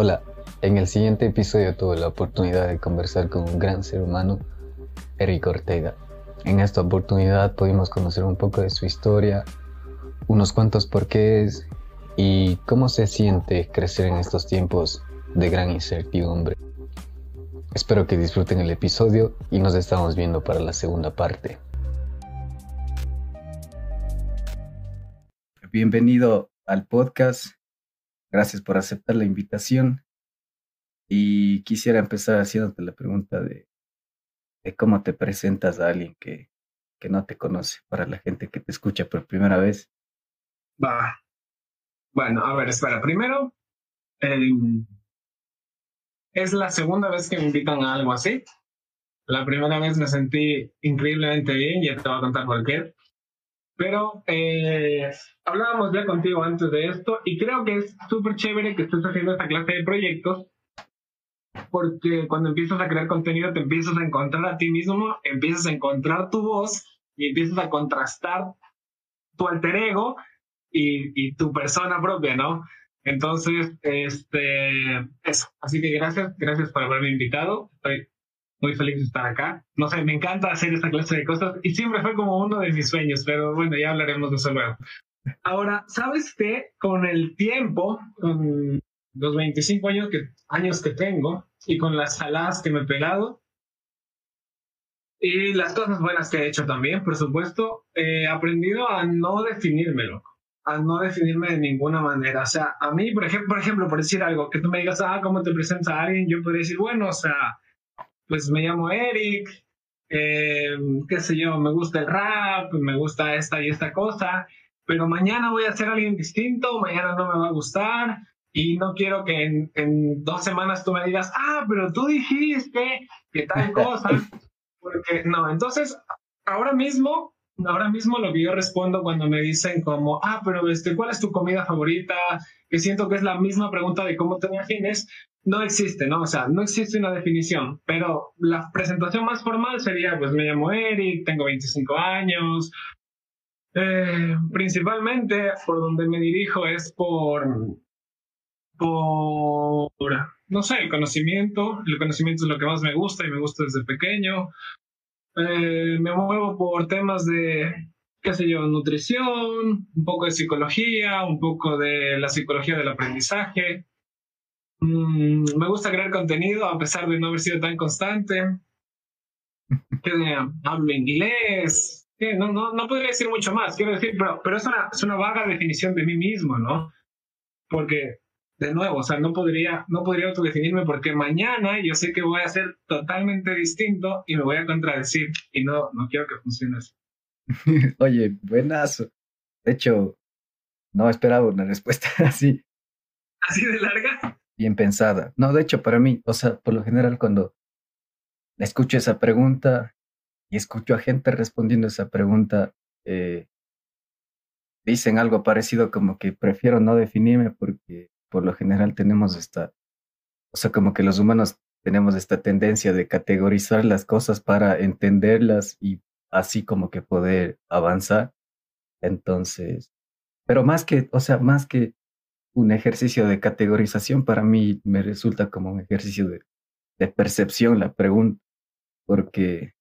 Hola, en el siguiente episodio tuve la oportunidad de conversar con un gran ser humano, Eric Ortega. En esta oportunidad pudimos conocer un poco de su historia, unos cuantos porqués y cómo se siente crecer en estos tiempos de gran incertidumbre. Espero que disfruten el episodio y nos estamos viendo para la segunda parte. Bienvenido al podcast. Gracias por aceptar la invitación. Y quisiera empezar haciéndote la pregunta de, cómo te presentas a alguien que, que no te conoce, para la gente que te escucha por primera vez. Va. Bueno, a ver, espera. Primero, em, es la segunda vez que me invitan a algo así. La primera vez me sentí increíblemente bien, ya te voy a contar por qué. Pero eh, hablábamos ya contigo antes de esto y creo que es súper chévere que estés haciendo esta clase de proyectos porque cuando empiezas a crear contenido te empiezas a encontrar a ti mismo, empiezas a encontrar tu voz y empiezas a contrastar tu alter ego y, y tu persona propia, ¿no? Entonces, este, eso. Así que gracias, gracias por haberme invitado. Estoy muy feliz de estar acá. No sé, me encanta hacer esta clase de cosas y siempre fue como uno de mis sueños, pero bueno, ya hablaremos de eso luego. Ahora, ¿sabes qué? Con el tiempo, con los 25 años que, años que tengo y con las saladas que me he pegado y las cosas buenas que he hecho también, por supuesto, he aprendido a no definírmelo a no definirme de ninguna manera. O sea, a mí, por ejemplo, por, ejemplo, por decir algo, que tú me digas, ah, ¿cómo te presentas a alguien? Yo podría decir, bueno, o sea, pues me llamo Eric, eh, qué sé yo, me gusta el rap, me gusta esta y esta cosa, pero mañana voy a ser alguien distinto, mañana no me va a gustar y no quiero que en, en dos semanas tú me digas, ah, pero tú dijiste que tal cosa, porque no, entonces ahora mismo ahora mismo lo que yo respondo cuando me dicen como, ah, pero este, ¿cuál es tu comida favorita? Que siento que es la misma pregunta de cómo te imagines, no existe, ¿no? O sea, no existe una definición, pero la presentación más formal sería, pues me llamo Eric, tengo 25 años. Eh, principalmente por donde me dirijo es por, por, no sé, el conocimiento. El conocimiento es lo que más me gusta y me gusta desde pequeño. Eh, me muevo por temas de, qué sé yo, nutrición, un poco de psicología, un poco de la psicología del aprendizaje. Mm, me gusta crear contenido a pesar de no haber sido tan constante. hablo inglés. No, no, no podría decir mucho más, quiero decir, pero, pero es, una, es una vaga definición de mí mismo, ¿no? Porque de nuevo, o sea, no podría, no podría autodefinirme porque mañana yo sé que voy a ser totalmente distinto y me voy a contradecir y no, no quiero que funcione así. Oye, buenazo. De hecho, no esperaba una respuesta así. ¿Así de larga? Bien pensada. No, de hecho, para mí, o sea, por lo general cuando escucho esa pregunta y escucho a gente respondiendo esa pregunta, eh, dicen algo parecido como que prefiero no definirme porque por lo general tenemos esta, o sea, como que los humanos tenemos esta tendencia de categorizar las cosas para entenderlas y así como que poder avanzar. Entonces, pero más que, o sea, más que un ejercicio de categorización, para mí me resulta como un ejercicio de, percepción la pregunta, porque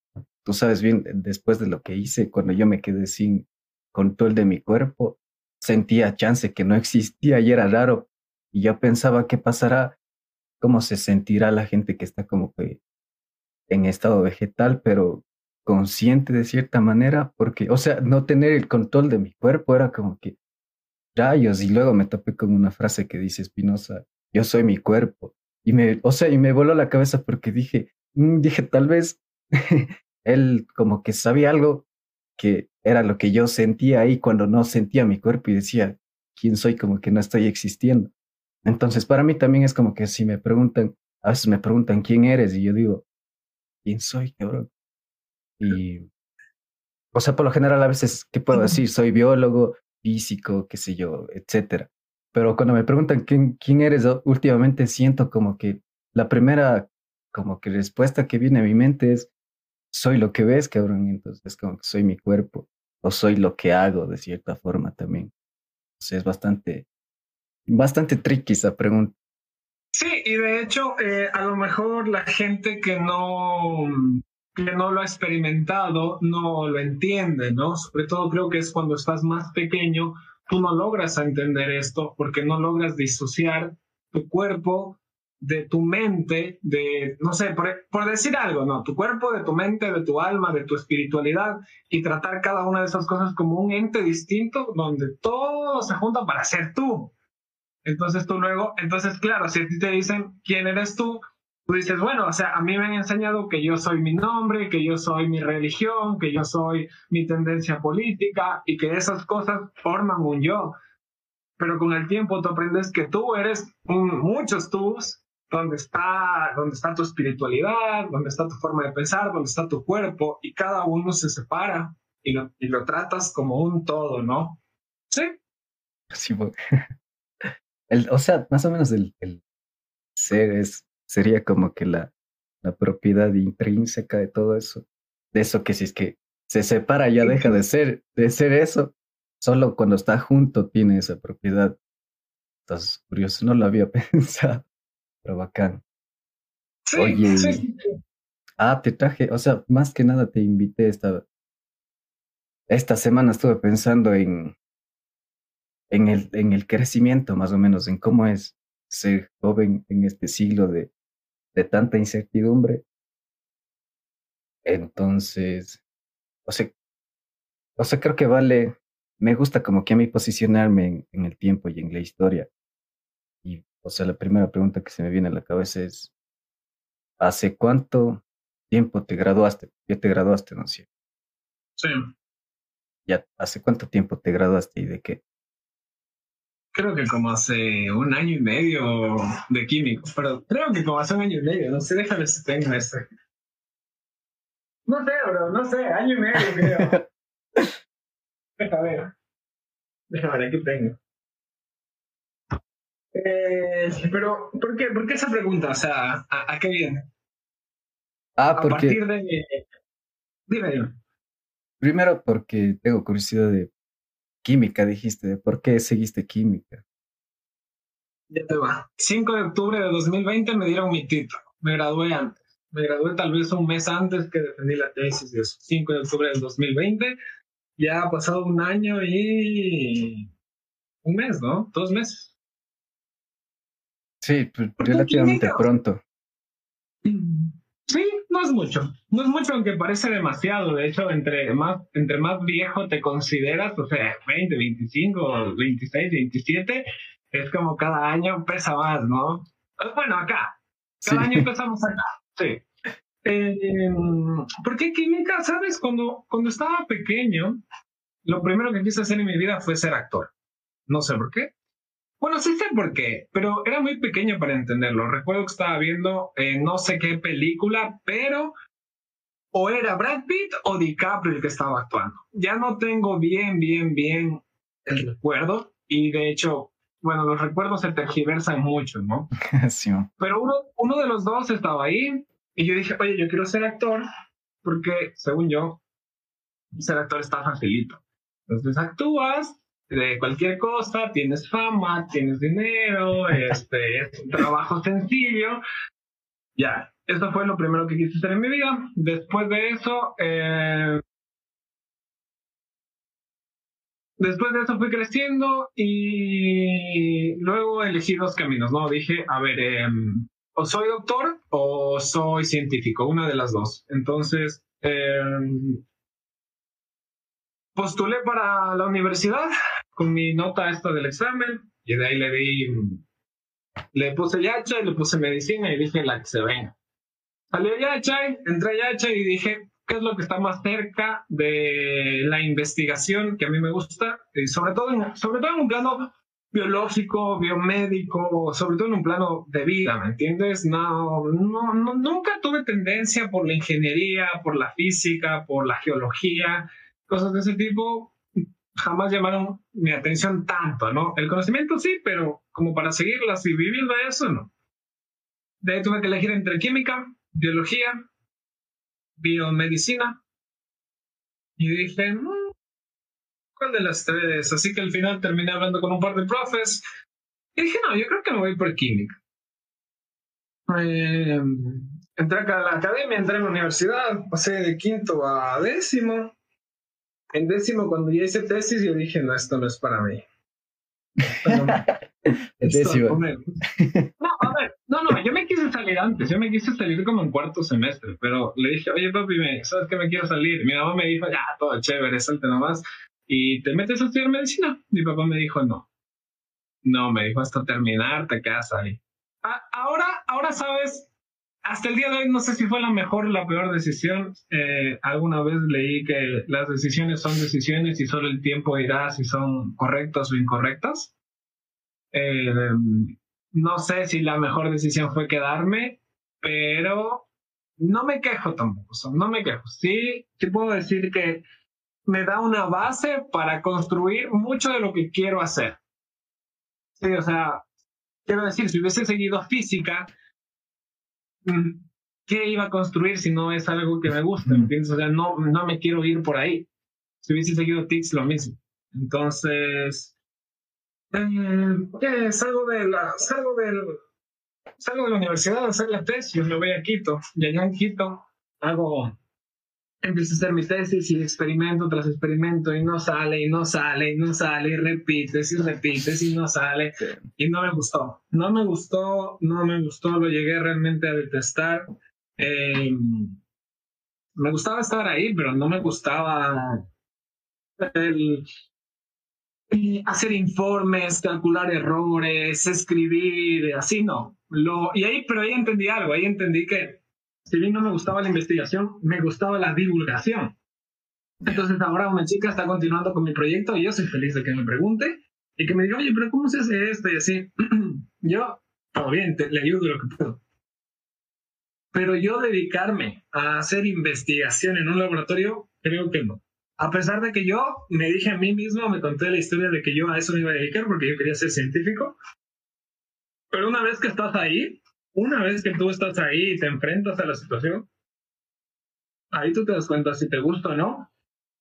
tú sabes bien, después de lo que hice, cuando yo me quedé sin control de mi cuerpo, sentía chance que no existía y era raro y yo pensaba, ¿qué pasará? ¿Cómo se sentirá la gente que está como que en estado vegetal, pero consciente de cierta manera? Porque, o sea, no tener el control de mi cuerpo era como que rayos. Y luego me topé con una frase que dice Spinoza, yo soy mi cuerpo. Y me, o sea, y me voló la cabeza porque dije, mm, dije, tal vez él como que sabía algo que era lo que yo sentía ahí cuando no sentía mi cuerpo y decía, ¿quién soy? Como que no estoy existiendo. Entonces, para mí también es como que si me preguntan, a veces me preguntan quién eres y yo digo, ¿quién soy, cabrón? Y, o sea, por lo general a veces, ¿qué puedo decir? Soy biólogo, físico, qué sé yo, etcétera. Pero cuando me preguntan quién, quién eres, últimamente siento como que la primera como que respuesta que viene a mi mente es, soy lo que ves, cabrón. Entonces, como que soy mi cuerpo o soy lo que hago de cierta forma también. Entonces, es bastante bastante tricky esa pregunta. Sí, y de hecho, eh, a lo mejor la gente que no, que no lo ha experimentado no lo entiende, ¿no? Sobre todo creo que es cuando estás más pequeño, tú no logras entender esto porque no logras disociar tu cuerpo de tu mente, de, no sé, por, decir algo, ¿no? Tu cuerpo, de tu mente, de tu alma, de tu espiritualidad y tratar cada una de esas cosas como un ente distinto donde todo se junta para ser tú. Entonces tú luego, entonces claro, si a ti te dicen quién eres tú, tú dices, bueno, o sea, a mí me han enseñado que yo soy mi nombre, que yo soy mi religión, que yo soy mi tendencia política y que esas cosas forman un yo. Pero con el tiempo tú aprendes que tú eres muchos tus donde está, donde está tu espiritualidad, donde está tu forma de pensar, donde está tu cuerpo, y cada uno se separa y lo, y lo tratas como un todo, ¿no? Sí. Sí, el, o sea, más o menos el, el ser es, sería como que la, la propiedad intrínseca de todo eso. De eso que si es que se separa ya deja de ser, de ser eso. Solo cuando está junto tiene esa propiedad. Entonces, curioso, no lo había pensado bacán. Oye, ah, te traje, o sea, más que nada te invité esta, esta semana estuve pensando en, en el, en el crecimiento más o menos, en cómo es ser joven en este siglo de, de tanta incertidumbre. Entonces, o sea, o sea, creo que vale, me gusta como que a mí posicionarme en el tiempo y en la historia. O sea, la primera pregunta que se me viene a la cabeza es, ¿hace cuánto tiempo te graduaste? Ya te graduaste, ¿no Sí. Ya, ¿hace cuánto tiempo te graduaste y de qué? Creo que como hace un año y medio de químico, pero creo que como hace un año y medio, no sé, déjame si tengo este. No sé, bro, no sé, año y medio creo. Déjame ver. Déjame ver, aquí tengo. Eh, pero, ¿por qué, ¿por qué esa pregunta? O sea, ¿a, qué viene? Ah, porque... A partir de... Dime, dime. Primero porque tengo curiosidad de química, dijiste. ¿De por qué seguiste química? Ya te va. 5 de octubre de 2020 me dieron mi título. Me gradué antes. Me gradué tal vez un mes antes que defendí la tesis de eso. 5 de octubre del 2020. Ya ha pasado un año y... Un mes, ¿no? Dos meses. Sí, pues, relativamente pronto. Sí, no es mucho. No es mucho, aunque parece demasiado. De hecho, entre más, entre más viejo te consideras, o sea, 20, 25, 26, 27, es como cada año pesa más, ¿no? Bueno, acá. Cada año empezamos acá. Sí. Eh, ¿Por qué química? ¿Sabes? Cuando, cuando estaba pequeño, lo primero que quise hacer en mi vida fue ser actor. No sé por qué. Bueno, sí sé por qué, pero era muy pequeño para entenderlo. Recuerdo que estaba viendo eh, no sé qué película, pero o era Brad Pitt o DiCaprio el que estaba actuando. Ya no tengo bien, bien, bien el recuerdo y de hecho, bueno, los recuerdos se tergiversan mucho, ¿no? sí. Pero uno, uno de los dos estaba ahí y yo dije, oye, yo quiero ser actor porque, según yo, ser actor está facilito. Entonces actúas de cualquier cosa, tienes fama, tienes dinero, este, es un trabajo sencillo. Ya, eso fue lo primero que quise hacer en mi vida. Después de eso, eh, después de eso fui creciendo y luego elegí dos caminos, ¿no? Dije, a ver, em, o soy doctor o soy científico, una de las dos. Entonces, em, postulé para la universidad con mi nota esta del examen y de ahí le di, le puse yacha y le puse medicina y dije la que se venga. Salió yacha, entré yacha y dije, ¿qué es lo que está más cerca de la investigación que a mí me gusta? Y sobre todo en, sobre todo en un plano biológico, biomédico, sobre todo en un plano de vida, ¿me entiendes? No, no, no, nunca tuve tendencia por la ingeniería, por la física, por la geología cosas de ese tipo jamás llamaron mi atención tanto, ¿no? El conocimiento sí, pero como para seguirlas y viviendo eso, no. De ahí tuve que elegir entre química, biología, biomedicina. Y dije, mm, ¿cuál de las tres? Así que al final terminé hablando con un par de profes Y dije, no, yo creo que me voy por química. Eh, entré a la academia, entré a la universidad, pasé de quinto a décimo. En décimo, cuando ya hice tesis, yo dije, no, esto no es para mí. décimo. No, a ver, no, no, yo me quise salir antes, yo me quise salir como en cuarto semestre, pero le dije, oye papi, ¿sabes que me quiero salir? Mi mamá me dijo, ya, todo chévere, salte nomás y te metes a estudiar medicina. Mi papá me dijo, no, no, me dijo, hasta terminar te quedas ahí. ahora, ahora sabes, hasta el día de hoy no sé si fue la mejor o la peor decisión. Eh, alguna vez leí que las decisiones son decisiones y solo el tiempo dirá si son correctas o incorrectas. Eh, no sé si la mejor decisión fue quedarme, pero no me quejo tampoco, no me quejo. Sí, sí puedo decir que me da una base para construir mucho de lo que quiero hacer. Sí, o sea, quiero decir, si hubiese seguido física, ¿qué iba a construir si no es algo que me gusta? ¿Entiendes? O sea, no, no me quiero ir por ahí. Si hubiese seguido TICS, lo mismo. Entonces, eh, salgo de la, salgo del, salgo de la universidad a hacer la tesis, me voy a Quito, y allá en Quito hago empiezo a hacer mi tesis y experimento tras experimento y no sale y no sale y no sale y repites y repites y no sale y no me gustó. No me gustó, no me gustó, lo llegué realmente a detestar. Eh, me gustaba estar ahí, pero no me gustaba el, hacer informes, calcular errores, escribir, así no. Lo, y ahí, pero ahí entendí algo, ahí entendí que si bien no me gustaba la investigación, me gustaba la divulgación. Entonces ahora una chica está continuando con mi proyecto y yo soy feliz de que me pregunte y que me diga, oye, pero ¿cómo se hace esto? Y así, yo, todo bien, le ayudo lo que puedo. Pero yo dedicarme a hacer investigación en un laboratorio, creo que no. A pesar de que yo me dije a mí mismo, me conté la historia de que yo a eso me iba a dedicar porque yo quería ser científico. Pero una vez que estás ahí, una vez que tú estás ahí y te enfrentas a la situación, ahí tú te das cuenta si te gusta o no.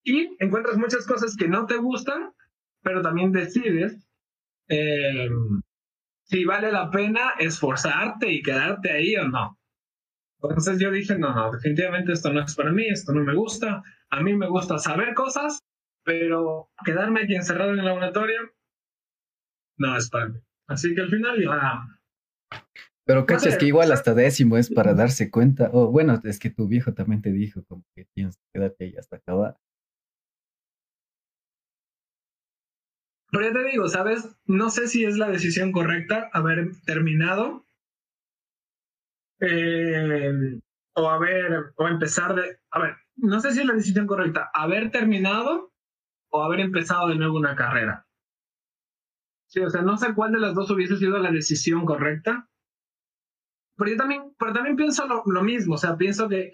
Y encuentras muchas cosas que no te gustan, pero también decides eh, si vale la pena esforzarte y quedarte ahí o no. Entonces yo dije, no, no, definitivamente esto no es para mí, esto no me gusta. A mí me gusta saber cosas, pero quedarme aquí encerrado en el laboratorio no es para mí. Así que al final ya pero cachas que igual hasta décimo es para darse cuenta. O bueno, es que tu viejo también te dijo como que tienes que quedarte ahí hasta acabar. Pero ya te digo, ¿sabes? No sé si es la decisión correcta haber terminado eh, o haber o empezar de. A ver, no sé si es la decisión correcta haber terminado o haber empezado de nuevo una carrera. Sí, o sea, no sé cuál de las dos hubiese sido la decisión correcta, pero yo también, pero también pienso lo, mismo, o sea, pienso que,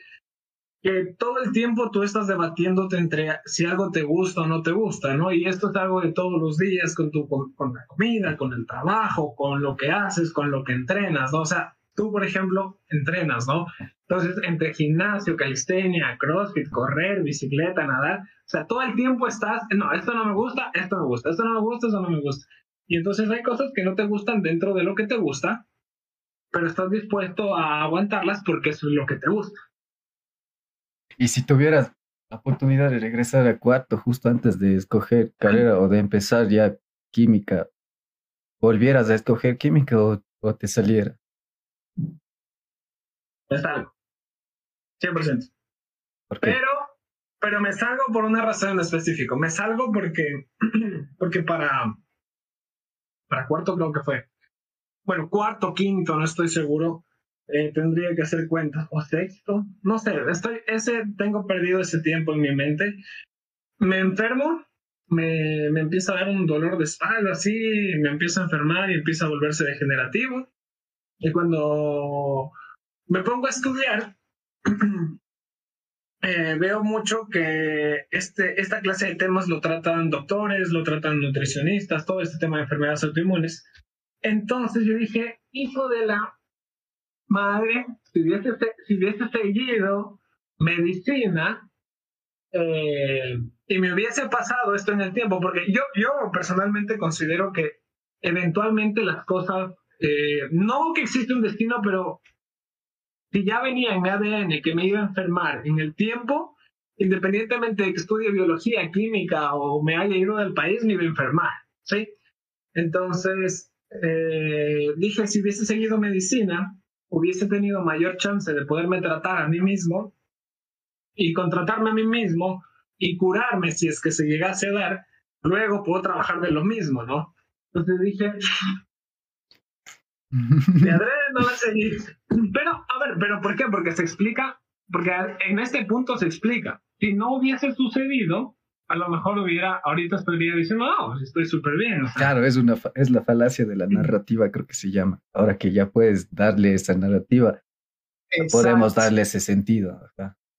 que todo el tiempo tú estás debatiéndote entre si algo te gusta o no te gusta, ¿no? Y esto es algo de todos los días con, tu, con, la comida, con el trabajo, con lo que haces, con lo que entrenas, ¿no? O sea, tú, por ejemplo, entrenas, ¿no? Entonces, entre gimnasio, calistenia, crossfit, correr, bicicleta, nadar, o sea, todo el tiempo estás, no, esto no me gusta, esto me gusta, esto no me gusta, esto no me gusta. Y entonces hay cosas que no te gustan dentro de lo que te gusta, pero estás dispuesto a aguantarlas porque eso es lo que te gusta. Y si tuvieras la oportunidad de regresar a cuarto justo antes de escoger carrera o de empezar ya química, ¿volvieras a escoger química o, te saliera? Me salgo. 100%. Pero, pero me salgo por una razón en específico. Me salgo porque, porque para, para cuarto creo que fue bueno, cuarto, quinto, no estoy seguro. Eh, tendría que hacer cuentas. O sexto, no sé, estoy, ese, tengo perdido ese tiempo en mi mente. Me enfermo, me, me empieza a dar un dolor de espalda, así, me empieza a enfermar y empieza a volverse degenerativo. Y cuando me pongo a estudiar, eh, veo mucho que este, esta clase de temas lo tratan doctores, lo tratan nutricionistas, todo este tema de enfermedades autoinmunes. Entonces yo dije, hijo de la madre, si hubiese, si hubiese seguido medicina eh, y me hubiese pasado esto en el tiempo, porque yo, yo personalmente considero que eventualmente las cosas, eh, no que existe un destino, pero si ya venía en ADN que me iba a enfermar en el tiempo, independientemente de que estudie biología, química o me haya ido del país, me iba a enfermar, ¿sí? Entonces, eh, dije, si hubiese seguido medicina, hubiese tenido mayor chance de poderme tratar a mí mismo y contratarme a mí mismo y curarme si es que se llegase a dar, luego puedo trabajar de lo mismo, ¿no? Entonces dije, de adrede no. Pero, a ver, ¿pero por qué? Porque se explica, porque en este punto se explica. Si no hubiese sucedido, a lo mejor hubiera, ahorita estaría diciendo, no, estoy súper bien. Claro, es, una, es la falacia de la narrativa, creo que se llama. Ahora que ya puedes darle esa narrativa, podemos darle ese sentido.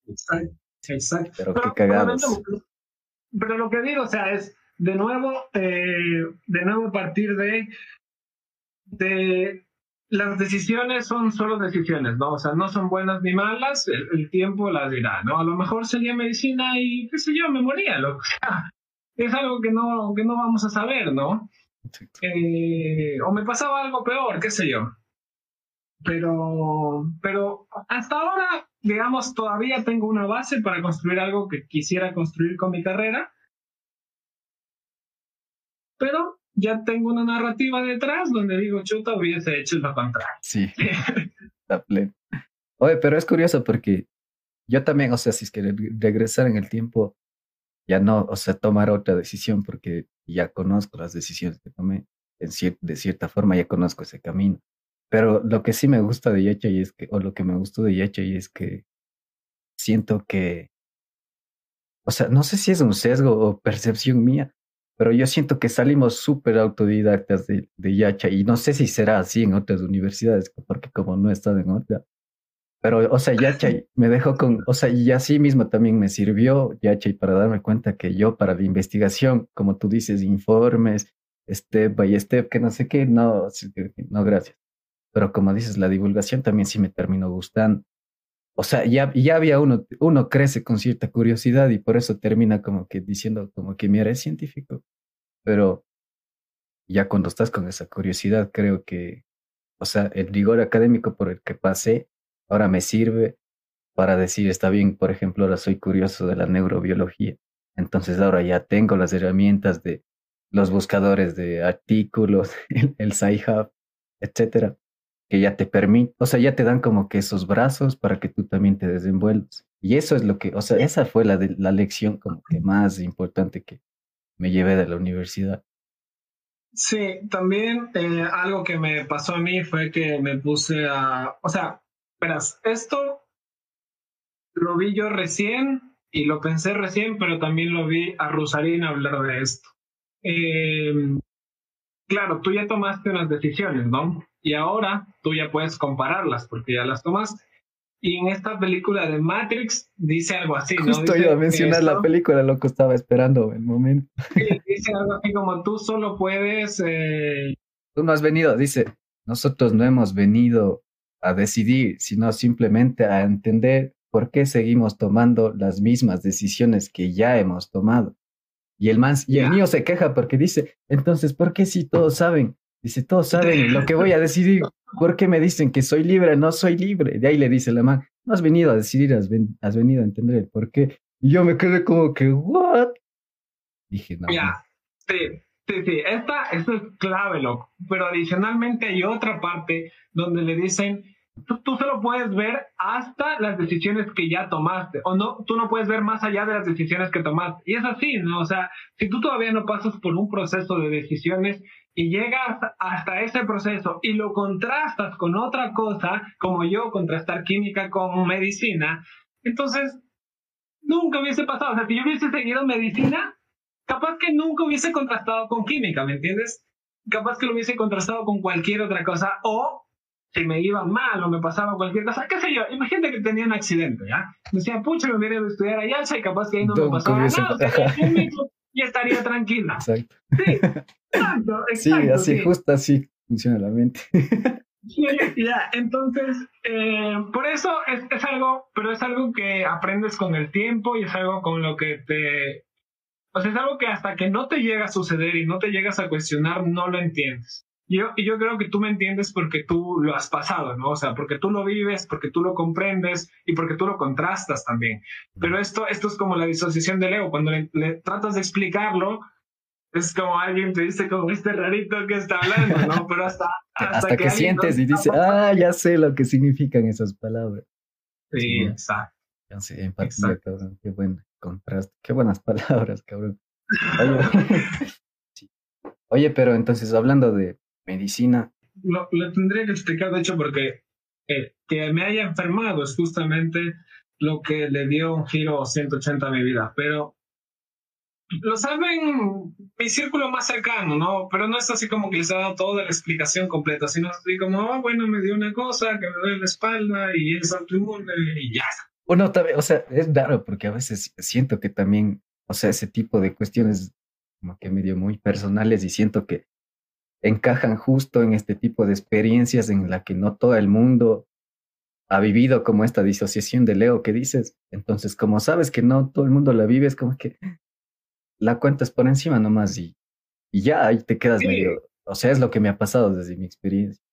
Exacto, exacto. Pero, qué cagados. Pero, lo que digo, o sea, es de nuevo, eh, de nuevo partir de, de las decisiones son solo decisiones, ¿no? O sea, no son buenas ni malas, el, tiempo las dirá, ¿no? A lo mejor sería medicina y, qué sé yo, me moría, lo, o sea, es algo que no, que no vamos a saber, ¿no? Eh, o me pasaba algo peor, qué sé yo. Pero, pero hasta ahora, digamos, todavía tengo una base para construir algo que quisiera construir con mi carrera. Pero ya tengo una narrativa detrás donde digo, chuta, hubiese hecho lo contrario. Sí, está pleno. Oye, pero es curioso porque yo también, o sea, si es que regresar en el tiempo, ya no, o sea, tomar otra decisión porque ya conozco las decisiones que tomé, en de cierta forma ya conozco ese camino. Pero lo que sí me gusta de Yacha y es que, o lo que me gustó de Yacha y es que siento que, o sea, no sé si es un sesgo o percepción mía, pero yo siento que salimos súper autodidactas de, de, Yacha y no sé si será así en otras universidades, porque como no he estado en otra. Pero, o sea, Yacha me dejó con, o sea, y así mismo también me sirvió Yacha para darme cuenta que yo para la investigación, como tú dices, informes, step by step, que no sé qué, no, no, gracias. Pero como dices, la divulgación también sí me terminó gustando. O sea, ya, ya había uno, uno crece con cierta curiosidad y por eso termina como que diciendo como que mira, es científico. Pero ya cuando estás con esa curiosidad, creo que, o sea, el rigor académico por el que pasé ahora me sirve para decir, está bien, por ejemplo, ahora soy curioso de la neurobiología. Entonces ahora ya tengo las herramientas de los buscadores de artículos, el, el SciHub, etcétera que ya te permite, o sea, ya te dan como que esos brazos para que tú también te desenvuelvas. Y eso es lo que, o sea, esa fue la, de, la lección como que más importante que me llevé de la universidad. Sí, también eh, algo que me pasó a mí fue que me puse a, o sea, verás, esto lo vi yo recién y lo pensé recién, pero también lo vi a Rosarín hablar de esto. Eh, claro, tú ya tomaste unas decisiones, ¿no? Y ahora tú ya puedes compararlas porque ya las tomaste. Y en esta película de Matrix dice algo así, ¿no? Justo iba a mencionar la película, lo que estaba esperando el momento. dice algo así como tú solo puedes... Eh... Tú no has venido, dice, nosotros no hemos venido a decidir, sino simplemente a entender por qué seguimos tomando las mismas decisiones que ya hemos tomado. Y el, man, y el mío se queja porque dice, entonces, ¿por qué si todos saben Dice, todos saben lo que voy a decidir. ¿Por qué me dicen que soy libre? No soy libre. De ahí le dice la man, no has venido a decidir, has, venido a entender el por qué. Y yo me quedé como que, ¿what? Dije, no. Ya, sí, sí, sí. Esta, esto es clave, loco. Pero adicionalmente hay otra parte donde le dicen, tú, tú, solo puedes ver hasta las decisiones que ya tomaste, o no, tú no puedes ver más allá de las decisiones que tomaste. Y es así, ¿no? O sea, si tú todavía no pasas por un proceso de decisiones y llegas hasta ese proceso y lo contrastas con otra cosa, como yo contrastar química con medicina, entonces nunca hubiese pasado. O sea, si yo hubiese seguido medicina, capaz que nunca hubiese contrastado con química, ¿me entiendes? Capaz que lo hubiese contrastado con cualquier otra cosa o si me iba mal o me pasaba cualquier cosa, qué sé yo, imagínate que tenía un accidente, ¿ya? Me decía, pucha, me hubiera ido a estudiar allá y capaz que ahí no me pasaba nada, y estaría tranquila. Exacto. Sí, exacto, exacto. Sí, así, justo así funciona la mente. Sí, ya, entonces, eh, por eso es, algo, pero es algo que aprendes con el tiempo y es algo con lo que te, O sea, es algo que hasta que no te llega a suceder y no te llegas a cuestionar, no lo entiendes. Yo, yo creo que tú me entiendes porque tú lo has pasado, ¿no? O sea, porque tú lo vives, porque tú lo comprendes y porque tú lo contrastas también. Pero esto, esto es como la disociación del ego. Cuando le, tratas de explicarlo, es como alguien te dice como este rarito que está hablando, ¿no? Pero hasta... Hasta, que, sientes y dices, ah, ya sé lo que significan esas palabras. Sí, exacto. Ya sé, empatía, cabrón. Qué buen contraste. Qué buenas palabras, cabrón. Oye, pero entonces hablando de medicina. Lo, tendría que explicar, de hecho, porque eh, que me haya enfermado es justamente lo que le dio un giro 180 a mi vida. Pero lo saben mi círculo más cercano, ¿no? Pero no es así como que les ha dado toda la explicación completa, sino así como, ah, bueno, me dio una cosa, que me duele la espalda y es autoinmune y ya. Bueno, también, o sea, es raro porque a veces siento que también, o sea, ese tipo de cuestiones como que medio muy personales y siento que encajan justo en este tipo de experiencias en la que no todo el mundo ha vivido como esta disociación de Leo que dices. Entonces, como sabes que no todo el mundo la vive, es como que la cuentas por encima nomás y, y ya ahí te quedas medio. O sea, es lo que me ha pasado desde mi experiencia.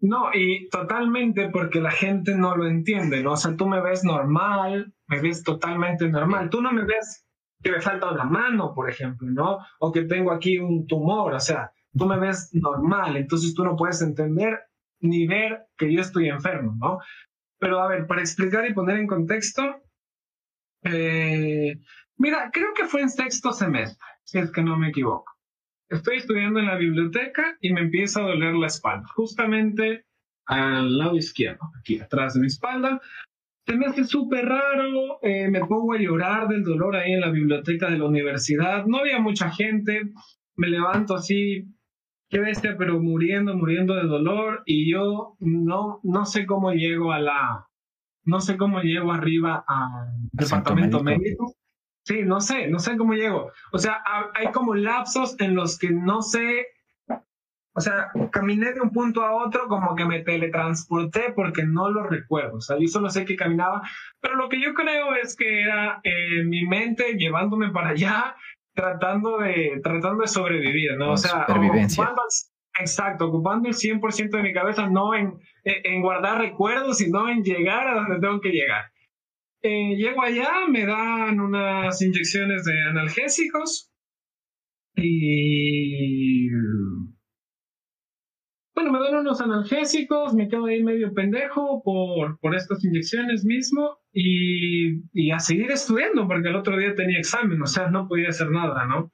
No, y totalmente porque la gente no lo entiende, ¿no? O sea, tú me ves normal, me ves totalmente normal. Tú no me ves que me falta una mano, por ejemplo, ¿no? O que tengo aquí un tumor, o sea, tú me ves normal, entonces tú no puedes entender ni ver que yo estoy enfermo, ¿no? Pero a ver, para explicar y poner en contexto, eh, mira, creo que fue en sexto semestre, si es que no me equivoco. Estoy estudiando en la biblioteca y me empieza a doler la espalda, justamente al lado izquierdo, aquí atrás de mi espalda. Se me hace súper raro, eh, me pongo a llorar del dolor ahí en la biblioteca de la universidad. No había mucha gente, me levanto así qué bestia, pero muriendo, muriendo de dolor y yo no, no sé cómo llego a la, no sé cómo llego arriba al departamento médico? Sí, no sé, no sé cómo llego. O sea, hay como lapsos en los que no sé, o sea, caminé de un punto a otro como que me teletransporté porque no lo recuerdo. O sea, yo solo sé que caminaba, pero lo que yo creo es que era eh, mi mente llevándome para allá tratando de, tratando de sobrevivir, ¿no? O sea, ocupando, exacto, ocupando el 100% de mi cabeza, no en, en guardar recuerdos, sino en llegar a donde tengo que llegar. Eh, llego allá, me dan unas inyecciones de analgésicos y bueno, me dan unos analgésicos, me quedo ahí medio pendejo por, por estas inyecciones mismo y, y, a seguir estudiando porque el otro día tenía examen, o sea, no podía hacer nada, ¿no?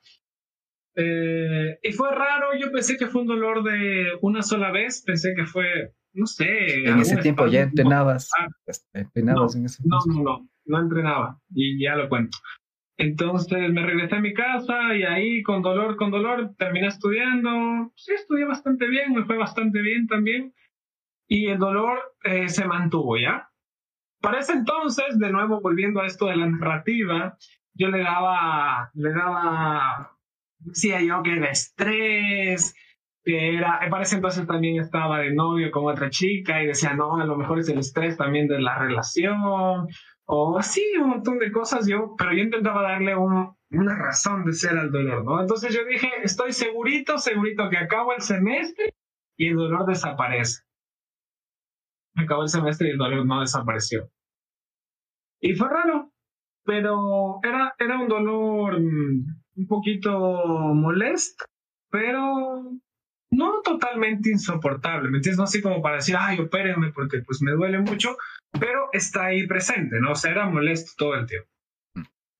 Eh, y fue raro, yo pensé que fue un dolor de una sola vez, pensé que fue, no sé. En ese tiempo ya entrenabas. entrenabas en ese no, no, no, no entrenaba y ya lo cuento. Entonces me regresé a mi casa y ahí con dolor, con dolor, terminé estudiando. Sí, estudié bastante bien, me fue bastante bien también. Y el dolor eh, se mantuvo, ¿ya? Para ese entonces, de nuevo volviendo a esto de la narrativa, yo le daba, le daba, decía yo que era estrés, que era, para ese entonces también estaba de novio con otra chica y decía, no, a lo mejor es el estrés también de la relación, o así, un montón de cosas, yo, pero yo intentaba darle una razón de ser al dolor, ¿no? Entonces yo dije, estoy segurito, segurito que acabo el semestre y el dolor desaparece. Acabó el semestre y el dolor no desapareció. Y fue raro, pero era, era un dolor mm, un poquito molesto, pero no totalmente insoportable, ¿me entiendes? No así como para decir, ay, opérenme porque pues me duele mucho, pero está ahí presente, ¿no? O sea, era molesto todo el tiempo.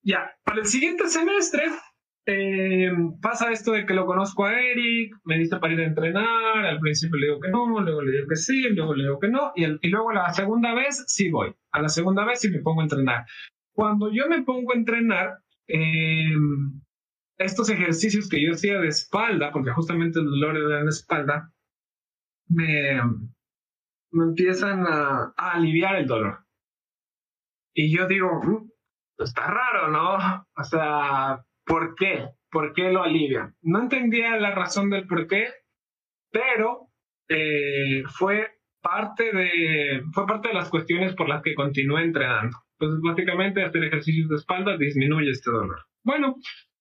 Ya, para el siguiente semestre eh, pasa esto de que lo conozco a Eric, me dice para ir a entrenar, al principio le digo que no, luego le digo que sí, luego le digo que no, y, y luego la segunda vez sí voy, a la segunda vez sí me pongo a entrenar. Cuando yo me pongo a entrenar, eh, estos ejercicios que yo hacía de espalda, porque justamente el dolor era en la espalda, me, me empiezan a, aliviar el dolor. Y yo digo, mm, está raro, ¿no? O sea, ¿por qué? ¿Por qué lo alivian? No entendía la razón del por qué, pero eh, fue parte de fue parte de las cuestiones por las que continué entrenando. Entonces, básicamente, hacer ejercicios de espalda disminuye este dolor. Bueno,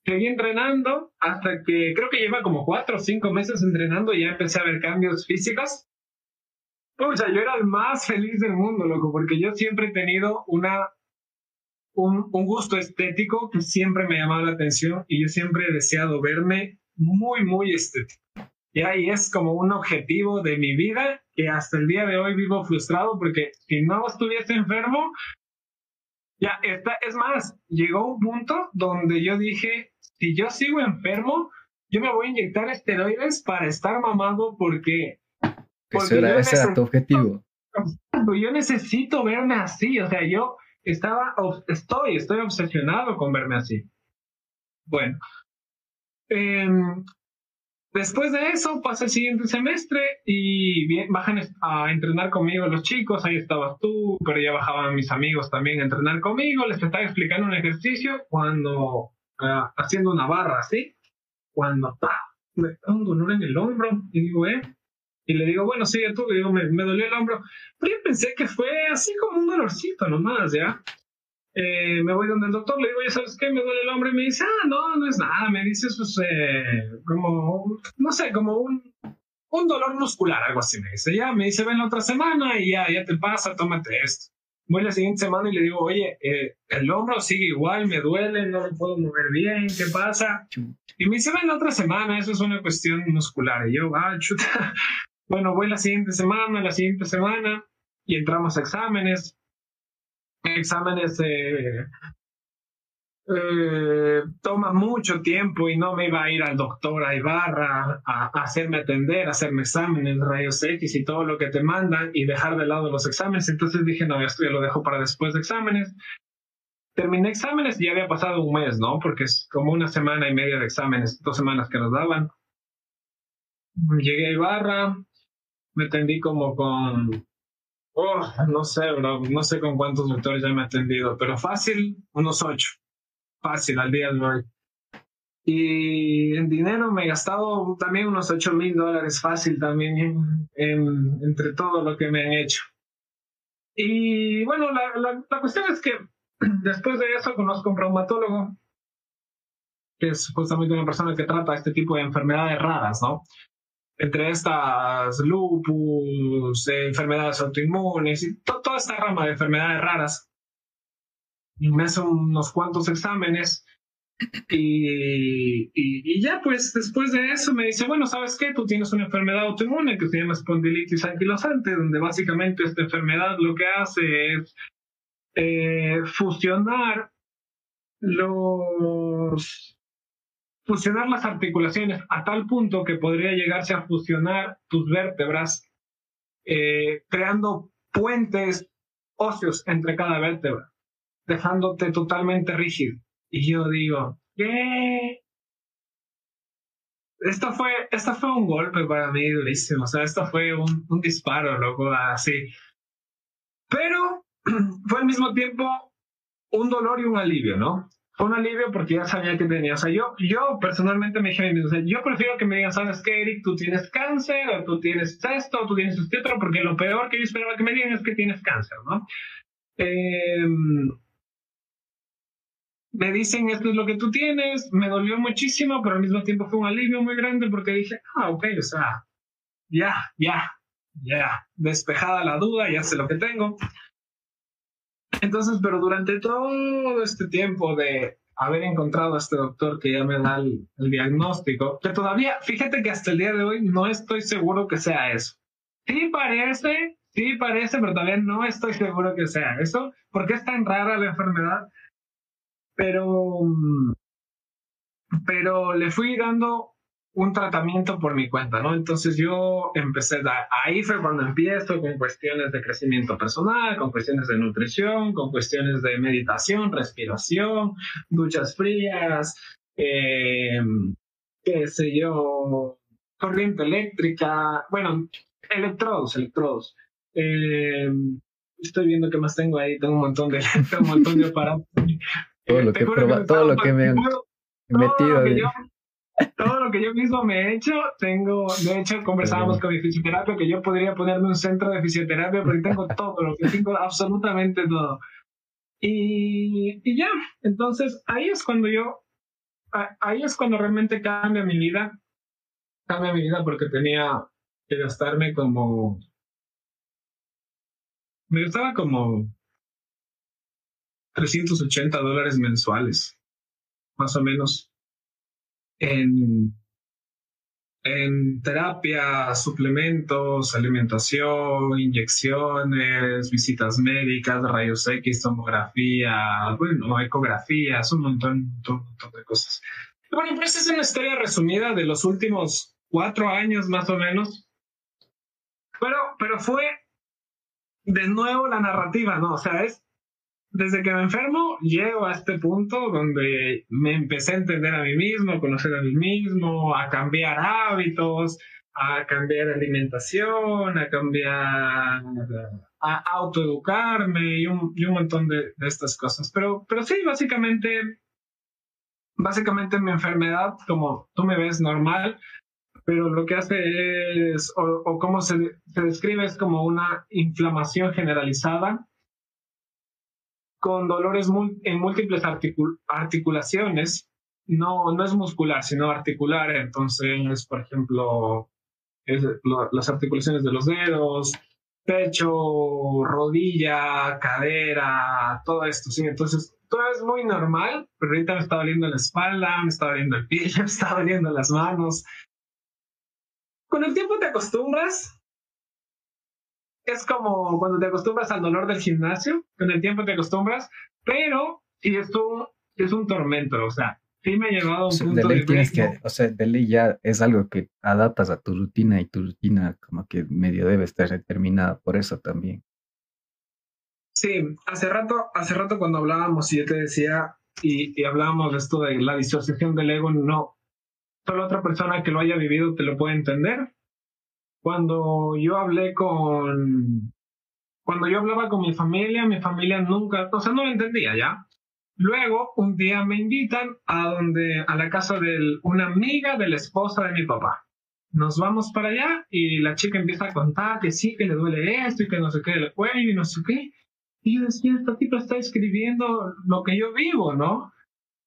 seguí entrenando hasta que creo que lleva como cuatro o cinco meses entrenando y ya empecé a ver cambios físicos. Pucha, yo era el más feliz del mundo, loco, porque yo siempre he tenido una, un, un gusto estético que siempre me ha llamado la atención y yo siempre he deseado verme muy, muy estético. Y ahí es como un objetivo de mi vida que hasta el día de hoy vivo frustrado porque si no estuviese enfermo, ya está, es más, llegó un punto donde yo dije, si yo sigo enfermo, yo me voy a inyectar esteroides para estar mamado porque... porque ese era tu objetivo. Yo necesito verme así, o sea, yo estaba, estoy, estoy obsesionado con verme así. Bueno, eh, Después de eso pasa el siguiente semestre y bajan a entrenar conmigo los chicos, ahí estabas tú, pero ya bajaban mis amigos también a entrenar conmigo, les estaba explicando un ejercicio cuando, ah, haciendo una barra así, cuando me da un dolor en el hombro y digo, eh, y le digo, bueno, sigue tú, digo, me, me dolió el hombro, pero yo pensé que fue así como un dolorcito nomás, ¿ya? Eh, me voy donde el doctor, le digo, ya sabes qué, me duele el hombro y me dice, ah, no, no es nada, me dice, eso es eh, como, no sé, como un, un dolor muscular, algo así me dice, ya, me dice, ven la otra semana y ya, ya te pasa, tómate esto. Voy la siguiente semana y le digo, oye, eh, el hombro sigue igual, me duele, no lo puedo mover bien, ¿qué pasa? Y me dice, ven la otra semana, eso es una cuestión muscular. Y yo, ah, chuta. Bueno, voy la siguiente semana, la siguiente semana, y entramos a exámenes exámenes eh, eh, toma mucho tiempo y no me iba a ir al doctor a Ibarra a, hacerme atender, a hacerme exámenes, rayos X y todo lo que te mandan y dejar de lado los exámenes. Entonces dije, no, esto ya lo dejo para después de exámenes. Terminé exámenes y ya había pasado un mes, ¿no? Porque es como una semana y media de exámenes, dos semanas que nos daban. Llegué a Ibarra, me atendí como con Oh, no sé, bro. No sé con cuántos doctores ya me he atendido, pero fácil, unos ocho. Fácil al día de hoy. Y en dinero me he gastado también unos ocho mil dólares fácil también en, entre todo lo que me han hecho. Y bueno, la, la, la cuestión es que después de eso conozco a un reumatólogo, que es justamente una persona que trata este tipo de enfermedades raras, ¿no? entre estas lupus, enfermedades autoinmunes y toda esta rama de enfermedades raras. Hace unos cuantos exámenes y, y, ya pues después de eso me dice, bueno, ¿sabes qué? Tú tienes una enfermedad autoinmune que se llama espondilitis anquilosante, donde básicamente esta enfermedad lo que hace es eh, fusionar los fusionar las articulaciones a tal punto que podría llegarse a fusionar tus vértebras, eh, creando puentes óseos entre cada vértebra, dejándote totalmente rígido. Y yo digo, ¿qué? Esto fue, esto fue un golpe para mí durísimo, o sea, esto fue un, un disparo, loco, así. Pero fue al mismo tiempo un dolor y un alivio, ¿no? fue un alivio porque ya sabía que tenía. O sea, yo, yo personalmente me dije a mí mismo, o sea, yo prefiero que me digan, sabes qué, Eric, tú tienes cáncer, o tú tienes esto, o tú tienes otro, porque lo peor que yo esperaba que me digan es que tienes cáncer, ¿no? Em, me dicen, esto es lo que tú tienes, me dolió muchísimo, pero al mismo tiempo fue un alivio muy grande porque dije, ah, ok, o sea, ya, ya, ya, despejada la duda, ya sé lo que tengo. Entonces, pero durante todo este tiempo de haber encontrado a este doctor que ya me da el, diagnóstico, que todavía, fíjate que hasta el día de hoy no estoy seguro que sea eso. Sí parece, sí parece, pero todavía no estoy seguro que sea eso, porque es tan rara la enfermedad. Pero, pero le fui dando un tratamiento por mi cuenta, ¿no? Entonces yo empecé, ahí fue cuando empiezo con cuestiones de crecimiento personal, con cuestiones de nutrición, con cuestiones de meditación, respiración, duchas frías, eh, qué sé yo, corriente eléctrica, bueno, electrodos, electrodos. Eh, estoy viendo qué más tengo ahí, tengo un montón de, un montón de aparatos. Todo lo que, todo lo que me he metido todo lo que yo mismo me he hecho, tengo, de hecho, conversábamos con mi fisioterapia que yo podría ponerme un centro de fisioterapia porque tengo todo, lo que tengo absolutamente todo. Y, y ya, entonces ahí es cuando yo ahí es cuando realmente cambia mi vida. Cambia mi vida porque tenía que gastarme como... Me gastaba como 380 dólares mensuales, más o menos, en en terapia, suplementos, alimentación, inyecciones, visitas médicas, rayos X, tomografía, bueno, ecografías, un montón, un montón, de cosas. Bueno, pues es una historia resumida de los últimos cuatro años más o menos. Pero, pero fue de nuevo la narrativa, ¿no? O sea, es desde que me enfermo, llego a este punto donde me empecé a entender a mí mismo, a conocer a mí mismo, a cambiar hábitos, a cambiar alimentación, a cambiar, a autoeducarme y un, y un montón de, de, estas cosas. Pero, pero sí, básicamente, básicamente mi enfermedad, como tú me ves normal, pero lo que hace es, o, o cómo se, se describe es como una inflamación generalizada con dolores en múltiples articulaciones. No, no es muscular, sino articular. Entonces, por ejemplo, las articulaciones de los dedos, pecho, rodilla, cadera, todo esto. ¿sí? Entonces, todo es muy normal, pero ahorita me está doliendo la espalda, me está doliendo el pie, me está doliendo las manos. Con el tiempo te acostumbras es como cuando te acostumbras al dolor del gimnasio, con el tiempo te acostumbras, pero si esto es un tormento, o sea, sí me ha llevado a un punto de, ley que, o sea, de ley ya es algo que adaptas a tu rutina y tu rutina como que medio debe estar determinada por eso también. Sí, hace rato, hace rato cuando hablábamos y yo te decía y, y hablábamos de esto de la disociación del ego, no, solo otra persona que lo haya vivido te lo puede entender, cuando yo hablé con, cuando yo hablaba con mi familia, mi familia nunca, o sea, no lo entendía ya. Luego, un día me invitan a donde, a la casa de una amiga de la esposa de mi papá. Nos vamos para allá y la chica empieza a contar que sí, que le duele esto y que no sé qué el cuello y no sé qué. Y yo decía, esta tipa está escribiendo lo que yo vivo, ¿no?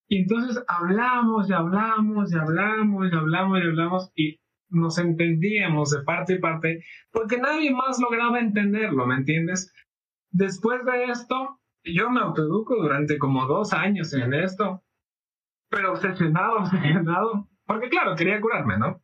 Y entonces hablamos y hablamos y hablamos y hablamos y hablamos y nos entendíamos de parte y parte, porque nadie más lograba entenderlo, ¿me entiendes? Después de esto, yo me autoeduco durante como dos años en esto, pero obsesionado, obsesionado, porque claro, quería curarme, ¿no?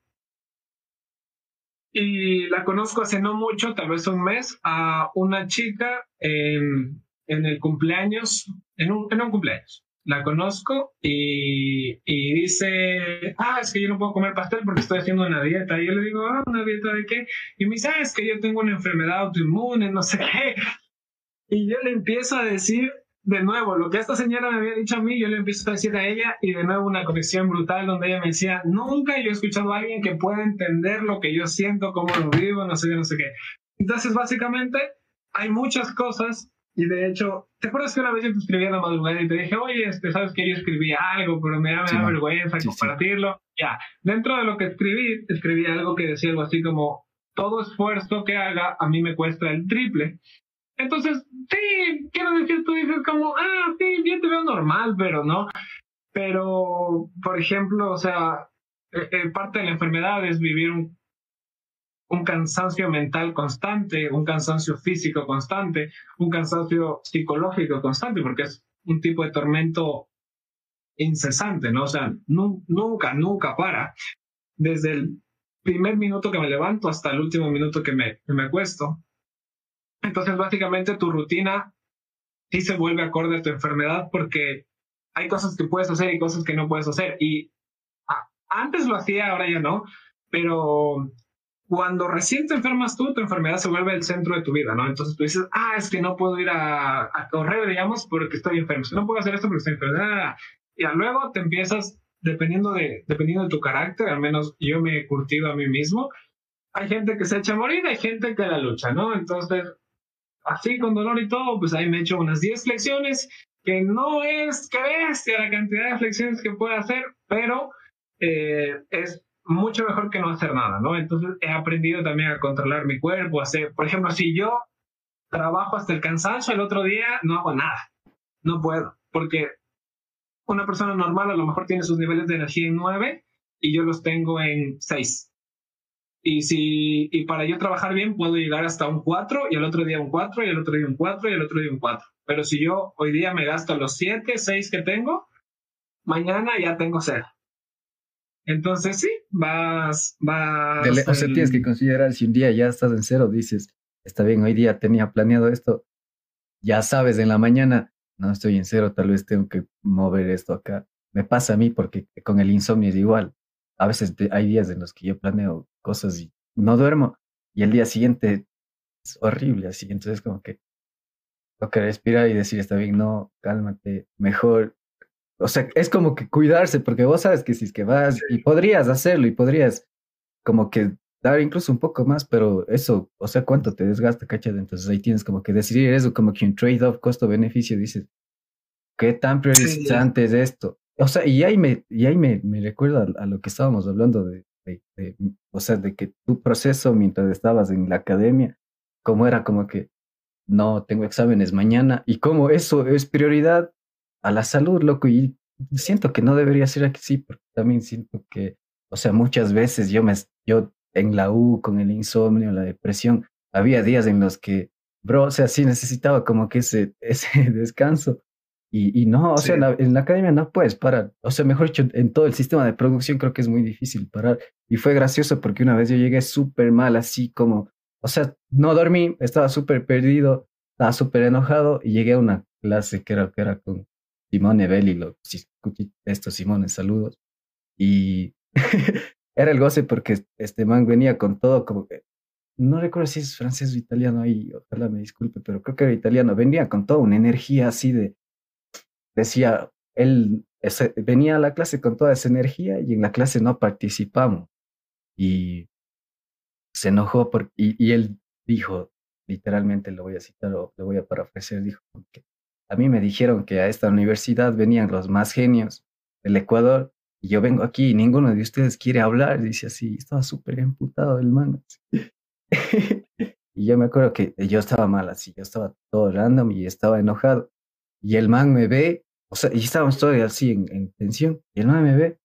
Y la conozco hace no mucho, tal vez un mes, a una chica en, en el cumpleaños, en un, en un cumpleaños la conozco y, y, dice, ah, es que yo no puedo comer pastel porque estoy haciendo una dieta. Y yo le digo, ah, ¿una dieta de qué? Y me dice, ah, es que yo tengo una enfermedad autoinmune, no sé qué. Y yo le empiezo a decir de nuevo lo que esta señora me había dicho a mí, yo le empiezo a decir a ella y de nuevo una conexión brutal donde ella me decía, nunca yo he escuchado a alguien que pueda entender lo que yo siento, cómo lo vivo, no sé qué, no sé qué. Entonces, básicamente, hay muchas cosas y de hecho, ¿te acuerdas que una vez yo te escribí a la madrugada y te dije, oye, este, sabes que yo escribí algo, pero me da, vergüenza compartirlo? Ya, dentro de lo que escribí, escribí algo que decía algo así como, todo esfuerzo que haga a mí me cuesta el triple. Entonces, sí, quiero decir, tú dices como, ah, sí, bien te veo normal, pero no. Pero, por ejemplo, o sea, eh, eh, parte de la enfermedad es vivir un un cansancio mental constante, un cansancio físico constante, un cansancio psicológico constante, porque es un tipo de tormento incesante, ¿no? O sea, nunca, nunca para. Desde el primer minuto que me levanto hasta el último minuto que me, que me acuesto. Entonces, básicamente, tu rutina sí se vuelve acorde a tu enfermedad porque hay cosas que puedes hacer y cosas que no puedes hacer. Y antes lo hacía, ahora ya no, pero cuando recién te enfermas tú, tu enfermedad se vuelve el centro de tu vida, ¿no? Entonces tú dices, ah, es que no puedo ir a, correr, digamos, porque estoy enfermo. No puedo hacer esto porque estoy enfermo. Y luego te empiezas, dependiendo de, dependiendo de tu carácter, al menos yo me he curtido a mí mismo, hay gente que se echa a morir, hay gente que la lucha, ¿no? Entonces, así con dolor y todo, pues ahí me he hecho unas 10 flexiones, que no es que bestia la cantidad de flexiones que puedo hacer, pero eh, es mucho mejor que no hacer nada, ¿no? Entonces he aprendido también a controlar mi cuerpo, hacer, por ejemplo, si yo trabajo hasta el cansancio, el otro día no hago nada, no puedo, porque una persona normal a lo mejor tiene sus niveles de energía en 9 y yo los tengo en 6. Y, si, y para yo trabajar bien puedo llegar hasta un 4 y el otro día un 4 y el otro día un 4 y el otro día un 4. Pero si yo hoy día me gasto los 7, 6 que tengo, mañana ya tengo 0. Entonces sí, vas, vas. o sea, tienes que considerar si un día ya estás en cero, dices, está bien, hoy día tenía planeado esto, ya sabes, en la mañana, no estoy en cero, tal vez tengo que mover esto acá. Me pasa a mí porque con el insomnio es igual. A veces hay días en los que yo planeo cosas y no duermo y el día siguiente es horrible así. Entonces como que tengo que respirar y decir, está bien, no, cálmate, mejor o sea, es como que cuidarse, porque vos sabes que si es que vas y podrías hacerlo y podrías como que dar incluso un poco más, pero eso, o sea, ¿cuánto te desgasta, cachado? Entonces ahí tienes como que decidir eso, como que un trade-off costo-beneficio, dices, ¿qué tan priorizante es esto? O sea, y ahí me, y ahí me, me recuerda a, lo que estábamos hablando de, de, o sea, de que tu proceso mientras estabas en la academia, como era como que no tengo exámenes mañana y como eso es prioridad a la salud, loco, y siento que no debería ser así, porque también siento que, o sea, muchas veces yo me, yo en la U con el insomnio, la depresión, había días en los que, bro, o sea, sí necesitaba como que ese, ese descanso. Y, y no, o sea, en la, academia no puedes parar. O sea, mejor dicho, en todo el sistema de producción creo que es muy difícil parar. Y fue gracioso porque una vez yo llegué súper mal, así como, o sea, no dormí, estaba súper perdido, estaba súper enojado y llegué a una clase que era, que era con Simone Belli, lo, si escuché esto, Simone, saludos. Y era el goce porque este man venía con todo como que, no recuerdo si es francés o italiano ahí, ojalá me disculpe, pero creo que era italiano, venía con toda una energía así de, decía, él venía a la clase con toda esa energía y en la clase no participamos. Y se enojó por, y, y él dijo, literalmente lo voy a citar o le voy a parafrasear, dijo que a mí me dijeron que a esta universidad venían los más genios del Ecuador y yo vengo aquí y ninguno de ustedes quiere hablar. Dice así, estaba súper emputado el man. y yo me acuerdo que yo estaba mal así, yo estaba todo random y estaba enojado. Y el man me ve, o sea, y estábamos todos así en, en tensión, y el man me ve.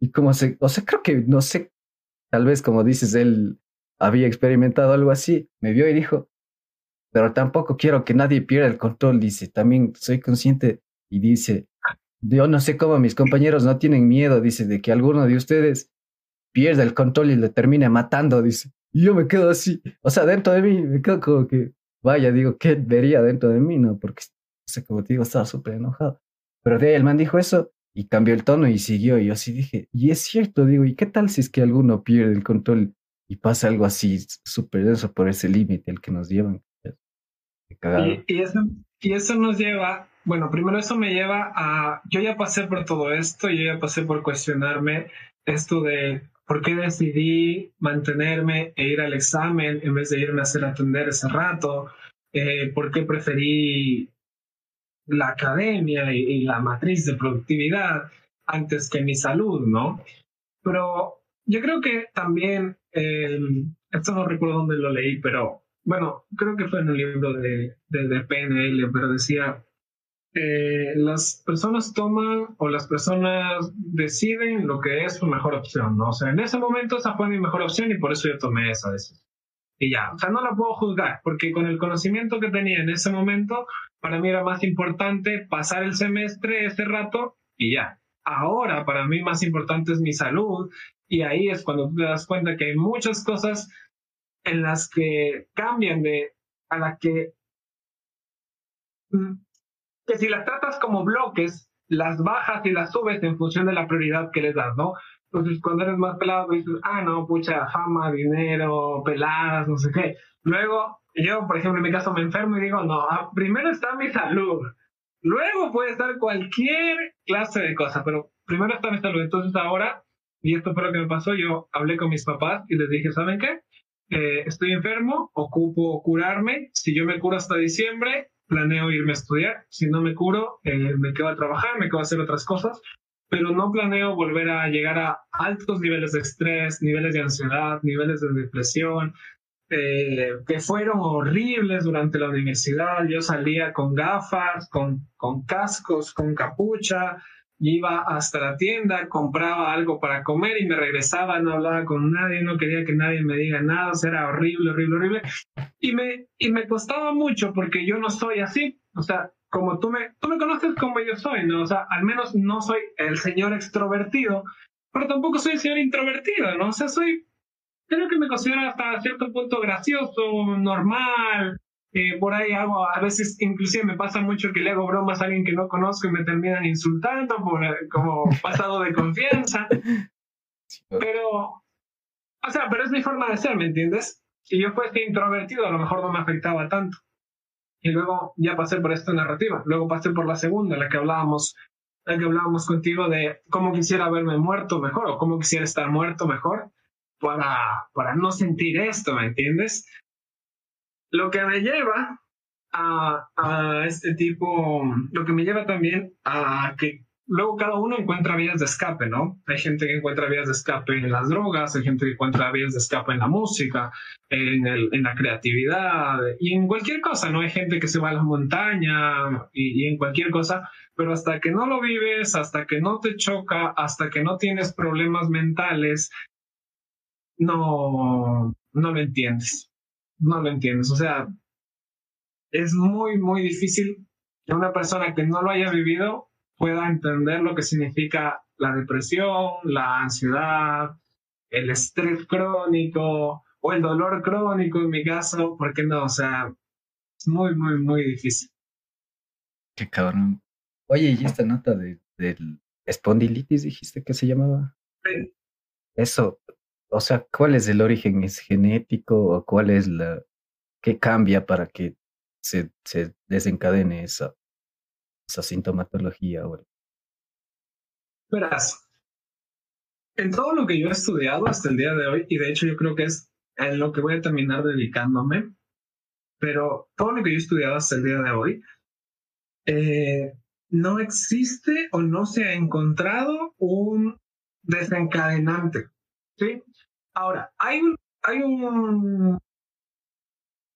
Y como se, o sea, creo que, no sé, tal vez como dices, él había experimentado algo así, me vio y dijo, pero tampoco quiero que nadie pierda el control, dice. También soy consciente y dice, yo no sé cómo mis compañeros no tienen miedo, dice, de que alguno de ustedes pierda el control y le termine matando, dice. Y yo me quedo así, o sea, dentro de mí, me quedo como que, vaya, digo, ¿qué vería dentro de mí? No, porque, o sea, como te digo, estaba súper enojado. Pero de ahí el man dijo eso y cambió el tono y siguió. Y yo así dije, y es cierto, digo, ¿y qué tal si es que alguno pierde el control y pasa algo así súper denso por ese límite el que nos llevan? Y, eso, y eso nos lleva, bueno, primero eso me lleva a, yo ya pasé por todo esto, yo ya pasé por cuestionarme esto de por qué decidí mantenerme e ir al examen en vez de irme a hacer atender ese rato, eh, por qué preferí la academia y, la matriz de productividad antes que mi salud, ¿no? Pero yo creo que también, eh, esto no recuerdo dónde lo leí, pero bueno, creo que fue en el libro de, de, PNL, pero decía, eh, las personas toman o las personas deciden lo que es su mejor opción, ¿no? O sea, en ese momento esa fue mi mejor opción y por eso yo tomé esa decisión. Y ya, o sea, no la puedo juzgar, porque con el conocimiento que tenía en ese momento, para mí era más importante pasar el semestre ese rato y ya. Ahora, para mí más importante es mi salud y ahí es cuando te das cuenta que hay muchas cosas en las que cambian de a la que mm, que si las tratas como bloques, las bajas y las subes en función de la prioridad que les das, ¿no? Entonces, cuando eres más pelado, dices, ah, no, pucha, fama, dinero, peladas, no sé qué. Luego, yo, por ejemplo, en mi caso me enfermo y digo, no, ah, primero está mi salud. Luego puede estar cualquier clase de cosa, pero primero está mi salud. Entonces, ahora, y esto fue lo que me pasó, yo hablé con mis papás y les dije, ¿saben qué? Eh, estoy enfermo, ocupo curarme, si yo me curo hasta diciembre, planeo irme a estudiar, si no me curo, eh, me quedo a trabajar, me quedo a hacer otras cosas, pero no planeo volver a llegar a altos niveles de estrés, niveles de ansiedad, niveles de depresión, eh, que fueron horribles durante la universidad. Yo salía con gafas, con, con cascos, con capucha, iba hasta la tienda, compraba algo para comer y me regresaba, no hablaba con nadie, no quería que nadie me diga nada, o sea, era horrible, horrible, horrible. Y me, y me costaba mucho porque yo no soy así, o sea, como tú me, tú me conoces como yo soy, ¿no? O sea, al menos no soy el señor extrovertido, pero tampoco soy el señor introvertido, ¿no? O sea, soy, creo que me considero hasta cierto punto gracioso, normal, eh, por ahí hago, a veces inclusive me pasa mucho que le hago bromas a alguien que no conozco y me terminan insultando por eh, como pasado de confianza. Pero, o sea, pero es mi forma de ser, ¿me entiendes? Si yo fuese introvertido, a lo mejor no me afectaba tanto. Y luego ya pasé por esta narrativa. Luego pasé por la segunda, la que hablábamos, la que hablábamos contigo de cómo quisiera verme muerto mejor o cómo quisiera estar muerto mejor para, para no sentir esto, ¿me entiendes? Lo que me lleva a, a este tipo, lo que me lleva también a que luego cada uno encuentra vías de escape, ¿no? Hay gente que encuentra vías de escape en las drogas, hay gente que encuentra vías de escape en la música, en, el, en la creatividad y en cualquier cosa, ¿no? Hay gente que se va a la montaña y, y, en cualquier cosa, pero hasta que no lo vives, hasta que no te choca, hasta que no tienes problemas mentales, no, no lo entiendes no lo entiendes. O sea, es muy, muy difícil que una persona que no lo haya vivido pueda entender lo que significa la depresión, la ansiedad, el estrés crónico o el dolor crónico en mi caso, porque no, o sea, es muy, muy, muy difícil. Qué cabrón. Oye, ¿y esta nota de, del espondilitis dijiste que se llamaba? Sí. Eso, o sea, ¿cuál es el origen? ¿Es genético o cuál es la... qué cambia para que se, se desencadene esa, sintomatología? Verás, en todo lo que yo he estudiado hasta el día de hoy, y de hecho yo creo que es en lo que voy a terminar dedicándome, pero todo lo que yo he estudiado hasta el día de hoy, eh, no existe o no se ha encontrado un desencadenante. ¿sí? Ahora, hay un, hay un,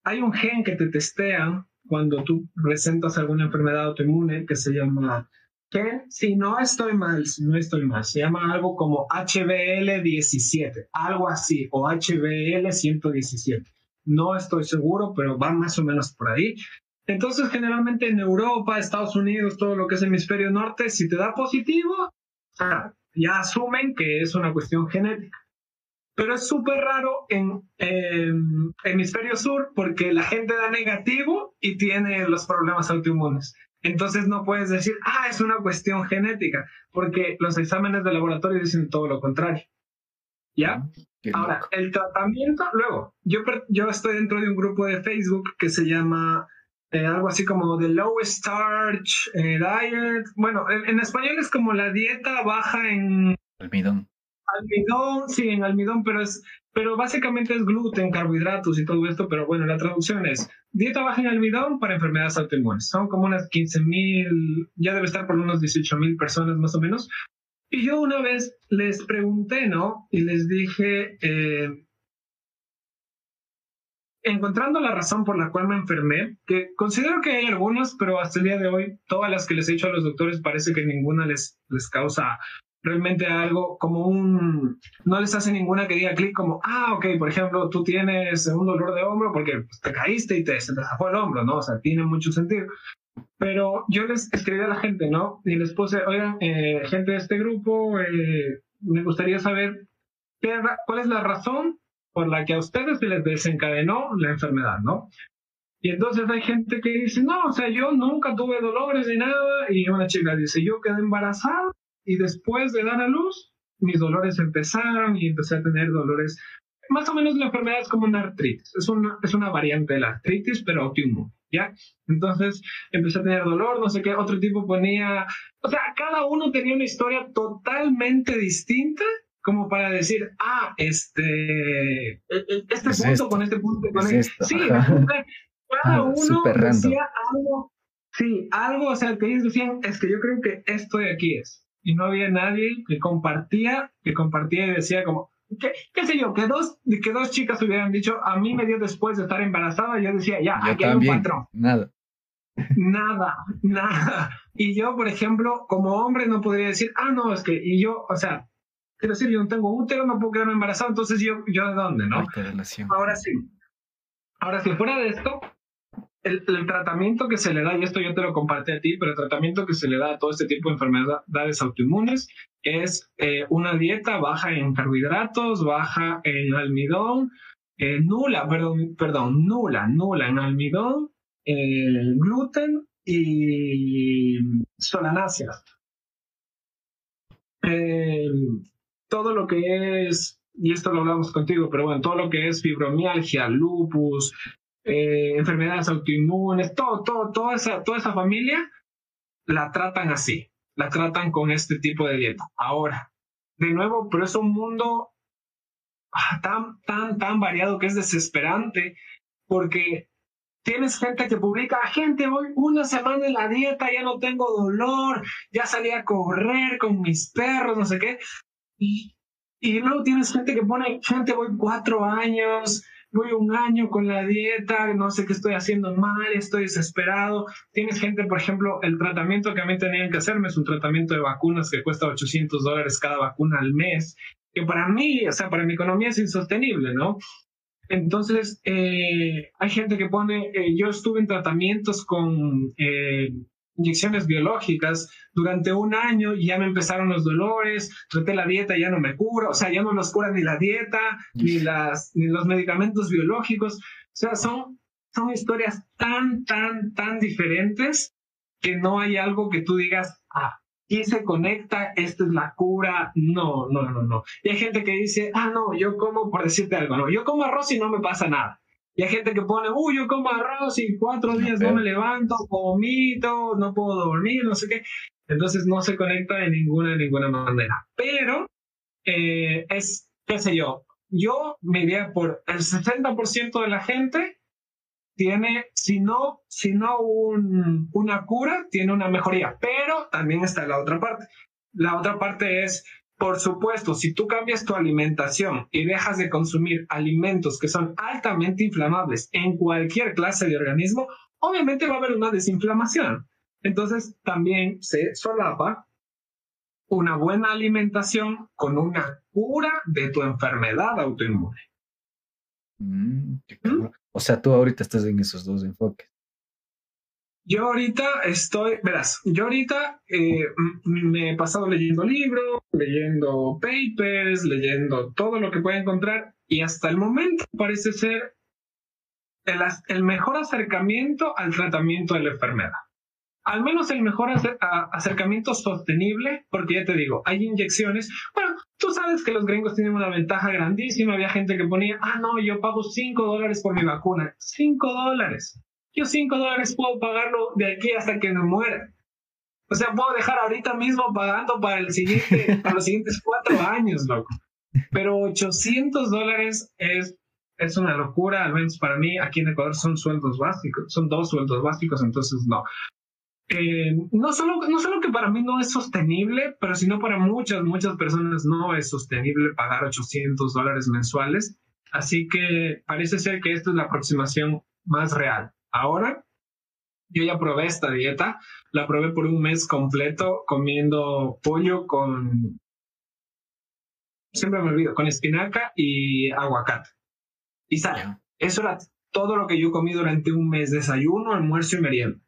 hay un gen que te testean cuando tú presentas alguna enfermedad autoinmune que se llama que si no estoy mal, si no estoy mal, se llama algo como HBL17, algo así, o HBL117. No estoy seguro, pero va más o menos por ahí. Entonces, generalmente en Europa, Estados Unidos, todo lo que es hemisferio norte, si te da positivo, ya asumen que es una cuestión genética. Pero es súper raro en hemisferio sur porque la gente da negativo y tiene los problemas autoinmunes. Entonces no puedes decir, ah, es una cuestión genética, porque los exámenes de laboratorio dicen todo lo contrario. ¿Ya? Ahora, el tratamiento, luego, yo, yo estoy dentro de un grupo de Facebook que se llama eh, algo así como The Low Starch eh, Diet. Bueno, en, en, español es como la dieta baja en... Almidón. Almidón, sí, en almidón, pero es, pero básicamente es gluten, carbohidratos y todo esto, pero bueno, la traducción es dieta baja en almidón para enfermedades autoinmunes. Son como unas 15 mil, ya debe estar por unos 18 mil personas más o menos. Y yo una vez les pregunté, ¿no? Y les dije, eh, encontrando la razón por la cual me enfermé, que considero que hay algunas, pero hasta el día de hoy, todas las que les he dicho a los doctores parece que ninguna les, les causa realmente algo como un, no les hace ninguna que diga clic como, ah, ok, por ejemplo, tú tienes un dolor de hombro porque pues, te caíste y te, se te zafó el hombro, ¿no? O sea, tiene mucho sentido. Pero yo les escribí a la gente, ¿no? Y les puse, oigan, eh, gente de este grupo, eh, me gustaría saber qué, cuál es la razón por la que a ustedes se les desencadenó la enfermedad, ¿no? Y entonces hay gente que dice, no, o sea, yo nunca tuve dolores ni nada. Y una chica dice, yo quedé embarazada y después de dar a luz, mis dolores empezaron y empecé a tener dolores. Más o menos la enfermedad es como una artritis, es una, es una variante de la artritis, pero autoinmune, ¿ya? Entonces empecé a tener dolor, no sé qué, otro tipo ponía, o sea, cada uno tenía una historia totalmente distinta como para decir, ah, este, e, e, este punto con este punto con este. Sí, cada ah, uno decía algo, sí, algo, o sea, que ellos decían, es que yo creo que esto de aquí es y no había nadie que compartía, que compartía y decía como, ¿qué, qué sé yo? Que dos, que dos chicas hubieran dicho, a mí me dio después de estar embarazada, yo decía, ya, aquí hay un patrón. Nada. Nada, nada. Y yo, por ejemplo, como hombre no podría decir, ah, no, es que, y yo, o sea, quiero decir, yo no tengo útero, no puedo quedarme embarazado, entonces yo, yo de dónde, ¿no? Ahora sí. Ahora, si fuera de esto, el, tratamiento que se le da, y esto yo te lo compartí a ti, pero el tratamiento que se le da a todo este tipo de enfermedades autoinmunes es eh, una dieta baja en carbohidratos, baja en almidón, eh, nula, perdón, perdón, nula, nula en almidón, eh, gluten y solanáceas. todo lo que es, y esto lo hablamos contigo, pero bueno, todo lo que es fibromialgia, lupus, eh, enfermedades autoinmunes, todo, todo, toda esa, toda esa familia la tratan así, la tratan con este tipo de dieta. Ahora, de nuevo, pero es un mundo ah, tan, tan, tan variado que es desesperante porque tienes gente que publica, gente, hoy una semana en la dieta, ya no tengo dolor, ya salí a correr con mis perros, no sé qué. Y, y luego tienes gente que pone, gente, voy cuatro años, voy un año con la dieta, no sé qué estoy haciendo mal, estoy desesperado. Tienes gente, por ejemplo, el tratamiento que a mí tenían que hacerme es un tratamiento de vacunas que cuesta 800 dólares cada vacuna al mes, que para mí, o sea, para mi economía es insostenible, ¿no? Entonces, eh, hay gente que pone, eh, yo estuve en tratamientos con eh, inyecciones biológicas durante un año y ya me empezaron los dolores, traté la dieta y ya no me cura, o sea, ya no los cura ni la dieta, ni, las, ni los medicamentos biológicos. O sea, son, son historias tan, tan, tan diferentes que no hay algo que tú digas, ah, aquí se conecta, esta es la cura. No, no, no, no. Y hay gente que dice, ah, no, yo como, por decirte algo, no, yo como arroz y no me pasa nada. Y hay gente que pone, uy, yo como arroz y cuatro días no me levanto, vomito, no puedo dormir, no sé qué. Entonces no se conecta de ninguna, de ninguna manera. Pero eh, es, qué sé yo, yo me diría por el 60% de la gente tiene, si no, si no un, una cura, tiene una mejoría. Pero también está la otra parte. La otra parte es por supuesto, si tú cambias tu alimentación y dejas de consumir alimentos que son altamente inflamables en cualquier clase de organismo, obviamente va a haber una desinflamación. Entonces, también se solapa una buena alimentación con una cura de tu enfermedad autoinmune. Mm, ¿Mm? O sea, tú ahorita estás en esos dos enfoques. Yo ahorita estoy, verás, yo ahorita eh, me he pasado leyendo libros, leyendo papers, leyendo todo lo que pueda encontrar y hasta el momento parece ser el, el mejor acercamiento al tratamiento de la enfermedad. Al menos el mejor acercamiento sostenible, porque ya te digo, hay inyecciones. Bueno, tú sabes que los gringos tienen una ventaja grandísima. Había gente que ponía, ah, no, yo pago 5 dólares por mi vacuna. 5 dólares. Yo 5 dólares puedo pagarlo de aquí hasta que me muera. O sea, puedo dejar ahorita mismo pagando para, el siguiente, para los siguientes cuatro años, loco. Pero 800 dólares es, es una locura, al menos para mí. Aquí en Ecuador son sueldos básicos, son dos sueldos básicos, entonces no. Eh, no, solo, no solo que para mí no es sostenible, pero sino para muchas, muchas personas no es sostenible pagar 800 dólares mensuales. Así que parece ser que esta es la aproximación más real. Ahora, yo ya probé esta dieta, la probé por un mes completo comiendo pollo con, siempre me olvido, con espinaca y aguacate. Y sal. Eso era todo lo que yo comí durante un mes, desayuno, almuerzo y merienda.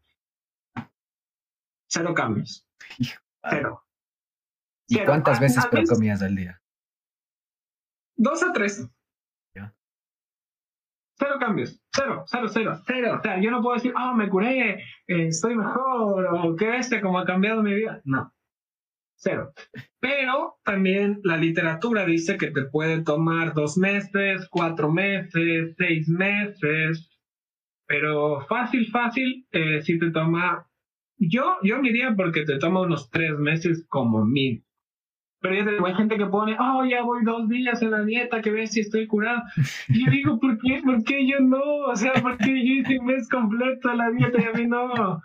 Cero cambios. Cero. ¿Y cuántas veces comías al día? Dos a tres. Cero cambios, cero, cero, cero, cero. O sea, yo no puedo decir, ah, me curé, eh, estoy mejor, o qué este, como ha cambiado mi vida. No, cero. Pero también la literatura dice que te puede tomar dos meses, cuatro meses, seis meses, pero fácil, fácil, eh, si te toma, yo, yo diría porque te toma unos tres meses como mil. Pero ya te hay gente que pone, oh, ya voy dos días en la dieta, que ves si estoy curado. Y yo digo, ¿por qué? ¿Por qué yo no? O sea, ¿por qué yo hice un mes completo en la dieta y a mí no?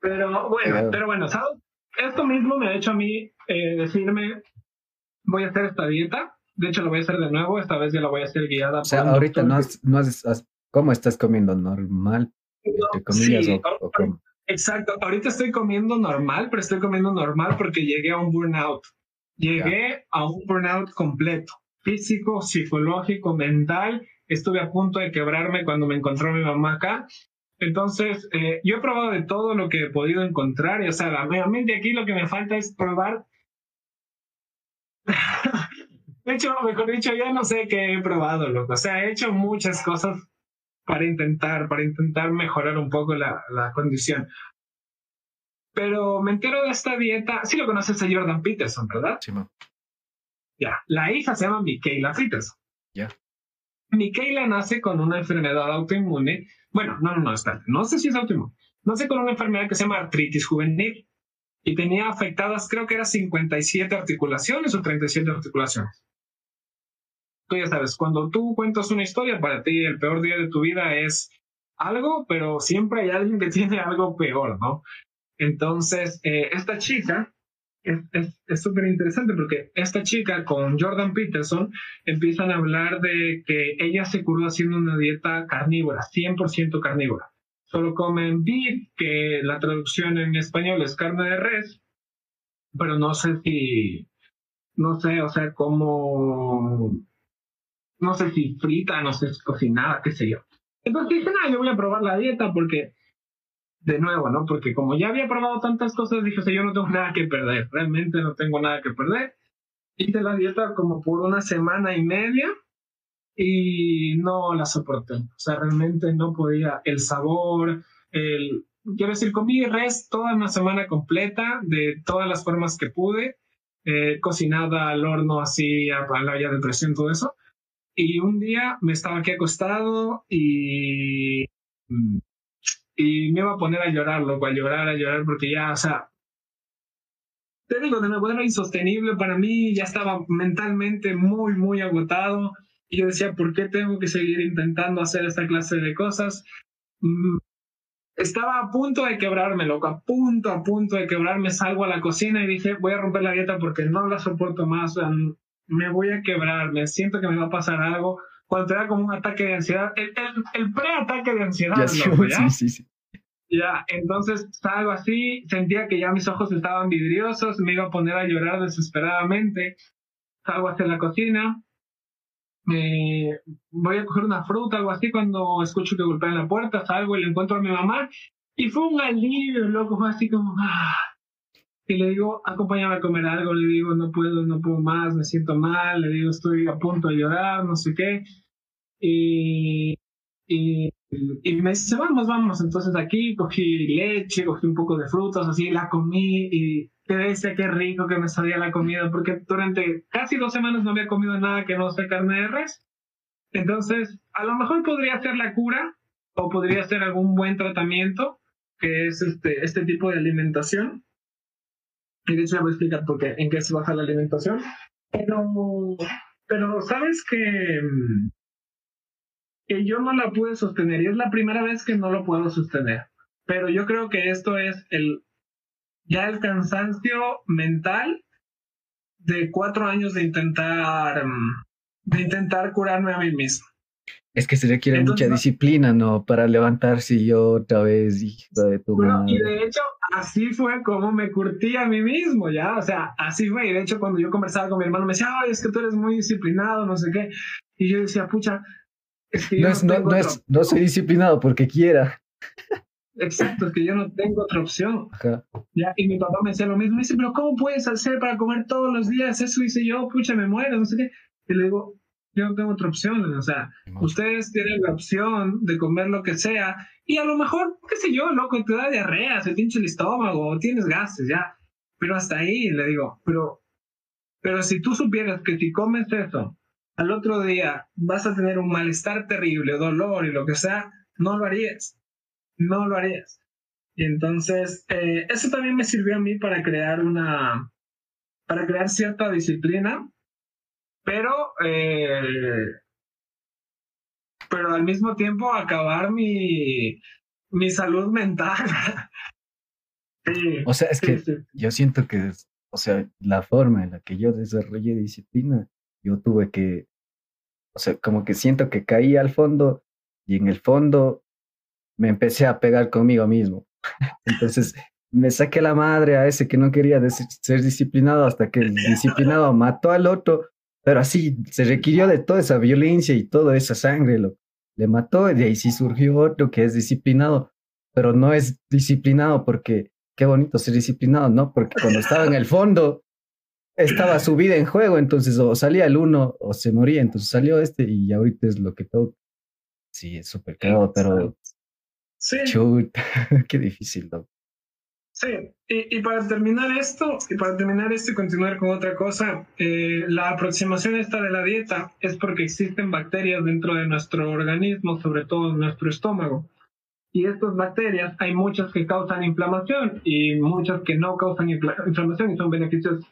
Pero bueno, pero bueno, ¿sabes? Esto mismo me ha hecho a mí eh, decirme, voy a hacer esta dieta. De hecho, lo voy a hacer de nuevo. Esta vez ya la voy a hacer guiada. O sea, ahorita no has, no has, ¿cómo estás comiendo? ¿Normal? Exacto, ahorita estoy comiendo normal, pero estoy comiendo normal porque llegué a un burnout. Llegué a un burnout completo, físico, psicológico, mental. Estuve a punto de quebrarme cuando me encontró mi mamá acá. Entonces, eh, yo he probado de todo lo que he podido encontrar. O sea, realmente aquí lo que me falta es probar. de hecho, mejor dicho, ya no sé qué he probado, loco. O sea, he hecho muchas cosas para intentar, para intentar mejorar un poco la, la condición. Pero me entero de esta dieta. Sí lo conoces a Jordan Peterson, ¿verdad? Sí, Ya. La hija se llama Michaela Peterson. Ya. Michaela nace con una enfermedad autoinmune. Bueno, no, no, no, está. No sé si es autoinmune. Nace con una enfermedad que se llama artritis juvenil. Y tenía afectadas, creo que eran 57 articulaciones o 37 articulaciones tú ya sabes, cuando tú cuentas una historia, para ti el peor día de tu vida es algo, pero siempre hay alguien que tiene algo peor, ¿no? Entonces, eh, esta chica es súper interesante porque esta chica con Jordan Peterson empiezan a hablar de que ella se curó haciendo una dieta carnívora, 100% carnívora. Solo comen beef, que la traducción en español es carne de res, pero no sé si, no sé, o sea, como no sé si frita, no sé si cocinada, qué sé yo. Entonces dije, nada, yo voy a probar la dieta porque, de nuevo, ¿no? Porque como ya había probado tantas cosas, dije, o sea, yo no tengo nada que perder, realmente no tengo nada que perder. Hice la dieta como por una semana y media y no la soporté. O sea, realmente no podía. El sabor, el... Quiero decir, comí res toda una semana completa de todas las formas que pude, eh, cocinada al horno así, a la olla de presión, todo eso y un día me estaba aquí acostado y, y me iba a poner a llorar, loco, a llorar, a llorar, porque ya, o sea, te digo, de nuevo era insostenible para mí, ya estaba mentalmente muy, muy agotado. Y yo decía, ¿por qué tengo que seguir intentando hacer esta clase de cosas? Mm, estaba a punto de quebrarme, loco, a punto, a punto de quebrarme. Salgo a la cocina y dije, voy a romper la dieta porque no la soporto más me voy a quebrar, me siento que me va a pasar algo. Cuando te da como un ataque de ansiedad, el, el, pre-ataque de ansiedad. Ya, Sí, sí, sí. Ya, entonces salgo así, sentía que ya mis ojos estaban vidriosos, me iba a poner a llorar desesperadamente. Salgo hacia la cocina, me voy a coger una fruta, algo así, cuando escucho que golpean la puerta, salgo y le encuentro a mi mamá. Y fue un alivio, loco, fue así como, ah, y le digo, acompáñame a comer algo, le digo, no puedo, no puedo más, me siento mal, le digo, estoy a punto de llorar, no sé qué. Y, y, y me dice, vamos, vamos. Entonces aquí cogí leche, cogí un poco de frutas, así, la comí y qué decía qué rico que me sabía la comida, porque durante casi dos semanas no había comido nada que no sea carne de res. Entonces, a lo mejor podría ser la cura o podría ser algún buen tratamiento, que es este, este tipo de alimentación y de hecho voy a explicar por qué, en qué se baja la alimentación. Pero, pero sabes que, que yo no la pude sostener y es la primera vez que no lo puedo sostener. Pero yo creo que esto es el ya el cansancio mental de cuatro años de intentar de intentar curarme a mí mismo. Es que se requiere mucha disciplina, ¿no? Para levantarse y yo otra vez, hijo de tu bueno, Y de hecho, así fue como me curtí a mí mismo, ¿ya? O sea, así fue. Y de hecho, cuando yo conversaba con mi hermano, me decía, ay, es que tú eres muy disciplinado, no sé qué. Y yo decía, pucha, es que yo no, no, no, es, no soy disciplinado porque quiera. Exacto, es que yo no tengo otra opción. ¿ya? Y mi papá me decía lo mismo. Me dice, pero ¿cómo puedes hacer para comer todos los días eso? Y dice yo, pucha, me muero, no sé qué. Y le digo, yo no tengo otra opción. O sea, ustedes tienen la opción de comer lo que sea y a lo mejor, qué sé yo, loco, te da diarrea, se te hincha el estómago, tienes gases, ya. Pero hasta ahí le digo, pero, pero si tú supieras que si comes eso, al otro día vas a tener un malestar terrible, dolor y lo que sea, no lo harías. No lo harías. Y entonces, eh, eso también me sirvió a mí para crear una, para crear cierta disciplina pero, eh, pero al mismo tiempo acabar mi, mi salud mental. o sea, es que yo siento que, o sea, la forma en la que yo desarrollé disciplina, yo tuve que, o sea, como que siento que caí al fondo y en el fondo me empecé a pegar conmigo mismo. Entonces me saqué la madre a ese que no quería ser disciplinado hasta que el disciplinado mató al otro, pero así se requirió de toda esa violencia y toda esa sangre, lo, le mató y de ahí sí surgió otro que es disciplinado, pero no es disciplinado porque qué bonito ser disciplinado, ¿no? Porque cuando estaba en el fondo estaba su vida en juego, entonces o salía el uno o se moría, entonces salió este y ahorita es lo que todo. Sí, es súper claro, pero Sí. qué difícil, ¿no? Sí, y, para terminar esto, y para terminar esto y continuar con otra cosa, eh, la aproximación esta de la dieta es porque existen bacterias dentro de nuestro organismo, sobre todo en nuestro estómago. Y estas bacterias, hay muchas que causan inflamación y muchas que no causan inflamación y son beneficiosas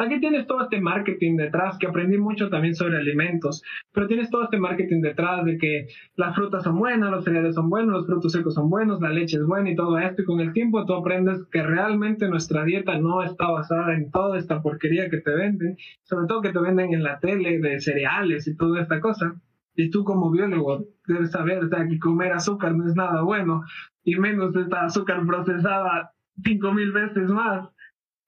Aquí tienes todo este marketing detrás, que aprendí mucho también sobre alimentos, pero tienes todo este marketing detrás de que las frutas son buenas, los cereales son buenos, los frutos secos son buenos, la leche es buena y todo esto, y con el tiempo tú aprendes que realmente nuestra dieta no está basada en toda esta porquería que te venden, sobre todo que te venden en la tele de cereales y toda esta cosa. Y tú como biólogo debes saber que comer azúcar no es nada bueno, y menos esta azúcar procesada cinco mil veces más.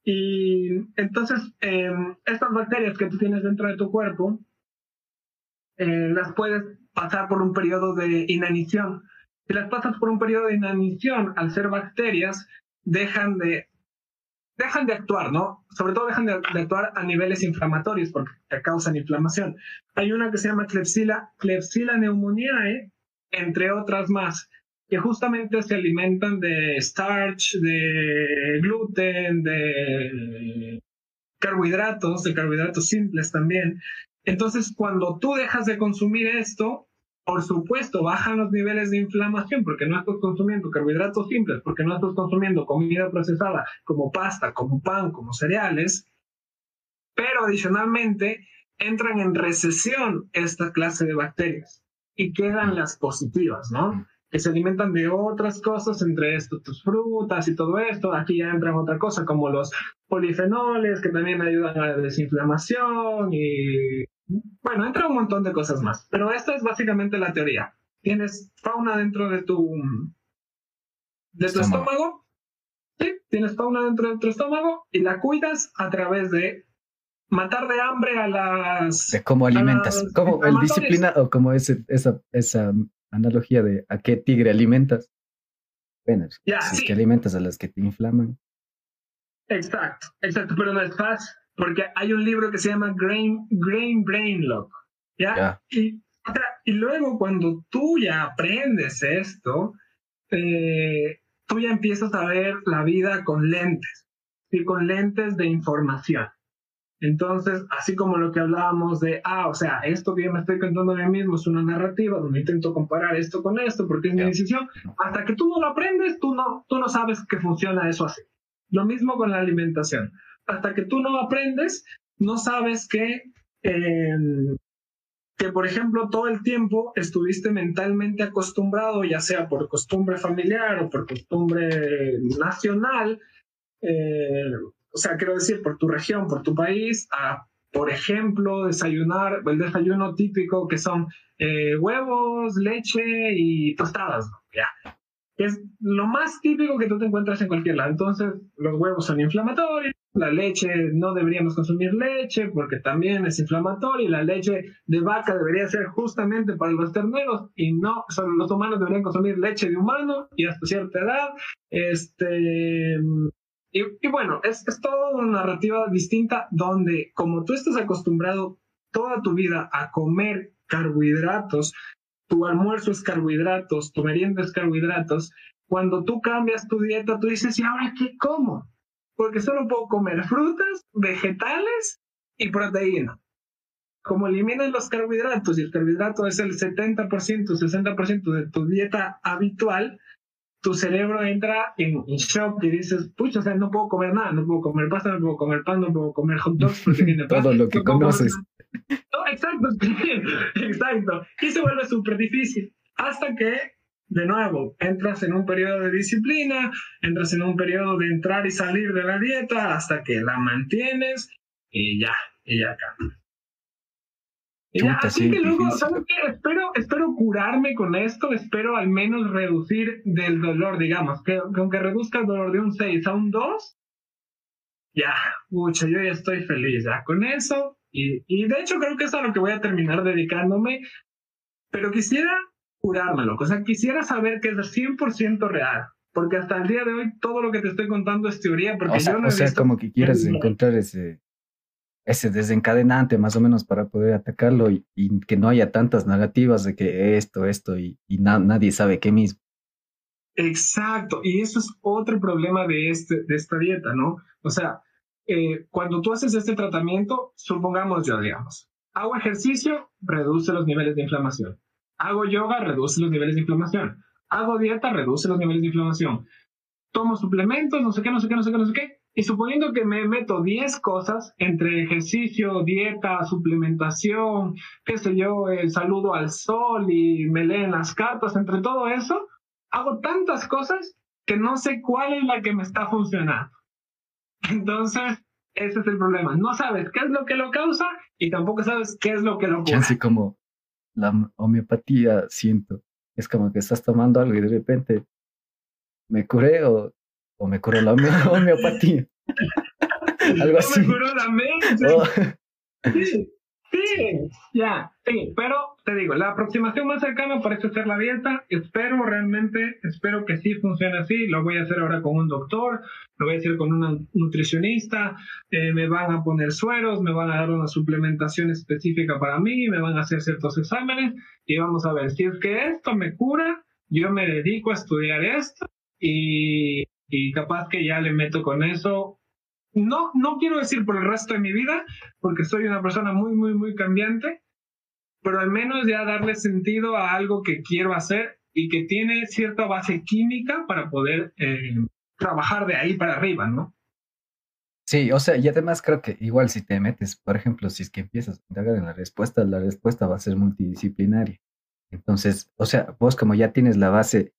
Y entonces, em, estas bacterias que tú tienes dentro de tu cuerpo, eh, las puedes pasar por un periodo de inanición. Si las pasas por un periodo de inanición, al ser bacterias, dejan de, dejan de actuar, ¿no? Sobre todo dejan de, actuar a niveles inflamatorios porque te causan inflamación. Hay una que se llama Klebsiella, Klebsiella pneumoniae, entre otras más que justamente se alimentan de starch, de gluten, de carbohidratos, de carbohidratos simples también. Entonces, cuando tú dejas de consumir esto, por supuesto, bajan los niveles de inflamación porque no estás consumiendo carbohidratos simples, porque no estás consumiendo comida procesada como pasta, como pan, como cereales, pero adicionalmente entran en recesión esta clase de bacterias y quedan las positivas, ¿no? Que se alimentan de otras cosas, entre esto tus frutas y todo esto. Aquí ya entran otra cosa como los polifenoles que también ayudan a la desinflamación y bueno, entra un montón de cosas más. Pero esta es básicamente la teoría. Tienes fauna dentro de tu de tu estómago. Sí, tienes fauna dentro de tu estómago y la cuidas a través de matar de hambre a las. De cómo alimentas, como el disciplina o como ese, esa, esa analogía de a qué tigre alimentas. Bueno, si es que alimentas a las que te inflaman. Exacto, exacto, pero no es fácil, porque hay un libro que se llama Grain, Grain Brain Lock, ¿ya? Y, y luego cuando tú ya aprendes esto, eh, tú ya empiezas a ver la vida con lentes, y con lentes de información. Entonces, así como lo que hablábamos de, ah, o sea, esto que yo me estoy contando a mí mismo es una narrativa donde intento comparar esto con esto porque es mi decisión, hasta que tú no lo aprendes, tú no, tú no sabes que funciona eso así. Lo mismo con la alimentación. Hasta que tú no aprendes, no sabes que, em, que, por ejemplo, todo el tiempo estuviste mentalmente acostumbrado, ya sea por costumbre familiar o por costumbre nacional, eh, o sea, quiero decir, por tu región, por tu país, a, por ejemplo, desayunar, el desayuno típico que son eh, huevos, leche y tostadas, Ya. Es lo más típico que tú te encuentras en cualquier lado. Entonces, los huevos son inflamatorios, la leche no deberíamos consumir leche porque también es inflamatoria y la leche de vaca debería ser justamente para los terneros y no, solo los humanos deberían consumir leche de humano y hasta cierta edad. Este, y, bueno, es, es toda una narrativa distinta donde como tú estás acostumbrado toda tu vida a comer carbohidratos, tu almuerzo es carbohidratos, tu merienda es carbohidratos, cuando tú cambias tu dieta, tú dices, ¿y ahora qué como? Porque solo puedo comer frutas, vegetales y proteína. Como eliminas los carbohidratos y el carbohidrato es el 70%, 60% de tu dieta habitual, tu cerebro entra en, shock y dices, pucha, o sea, no puedo comer nada, no puedo comer pasta, no puedo comer pan, no puedo comer hot dogs porque tiene Todo lo que conoces. No, exacto, exacto. Y se vuelve súper difícil. Hasta que, de nuevo, entras en un periodo de disciplina, entras en un periodo de entrar y salir de la dieta hasta que la mantienes y ya, y ya cambia. Así que luego, ¿sabes qué? Espero, espero curarme con esto, espero al menos reducir del dolor, digamos, que, aunque reduzca el dolor de un 6 a un 2, ya, mucho, yo ya estoy feliz ya con eso. Y, y de hecho creo que es a lo que voy a terminar dedicándome, pero quisiera curármelo, o sea, quisiera saber que es 100% real, porque hasta el día de hoy todo lo que te estoy contando es teoría, porque o sea, yo no o sea como que quieres encontrar ese ese desencadenante más o menos para poder atacarlo y, que no haya tantas negativas de que esto, esto y, nadie sabe qué mismo. Exacto, y eso es otro problema de, este, de esta dieta, ¿no? O sea, eh, cuando tú haces este tratamiento, supongamos yo, digamos, hago ejercicio, reduce los niveles de inflamación. Hago yoga, reduce los niveles de inflamación. Hago dieta, reduce los niveles de inflamación. Tomo suplementos, no sé qué, no sé qué, no sé qué, no sé qué, y suponiendo que me meto 10 cosas entre ejercicio, dieta, suplementación, qué sé yo, el saludo al sol y me leen las cartas, entre todo eso, hago tantas cosas que no sé cuál es la que me está funcionando. Entonces, ese es el problema. No sabes qué es lo que lo causa y tampoco sabes qué es lo que lo. Así como la homeopatía, siento. Es como que estás tomando algo y de repente me curé o o me curó la homeopatía. Algo así. me curó la mente. Oh. Sí, sí, ya, sí, pero te digo, la aproximación más cercana parece ser la dieta. Espero realmente, espero que sí funcione así. Lo voy a hacer ahora con un doctor, lo voy a hacer con una nutricionista. Eh, me van a poner sueros, me van a dar una suplementación específica para mí, me van a hacer ciertos exámenes y vamos a ver si es que esto me cura. Yo me dedico a estudiar esto y y capaz que ya le meto con eso. No, no quiero decir por el resto de mi vida, porque soy una persona muy, muy, muy cambiante, pero al menos ya darle sentido a algo que quiero hacer y que tiene cierta base química para poder eh, trabajar de ahí para arriba, ¿no? Sí, o sea, y además creo que igual si te metes, por ejemplo, si es que empiezas a indagar en la respuesta, la respuesta va a ser multidisciplinaria. Entonces, o sea, vos como ya tienes la base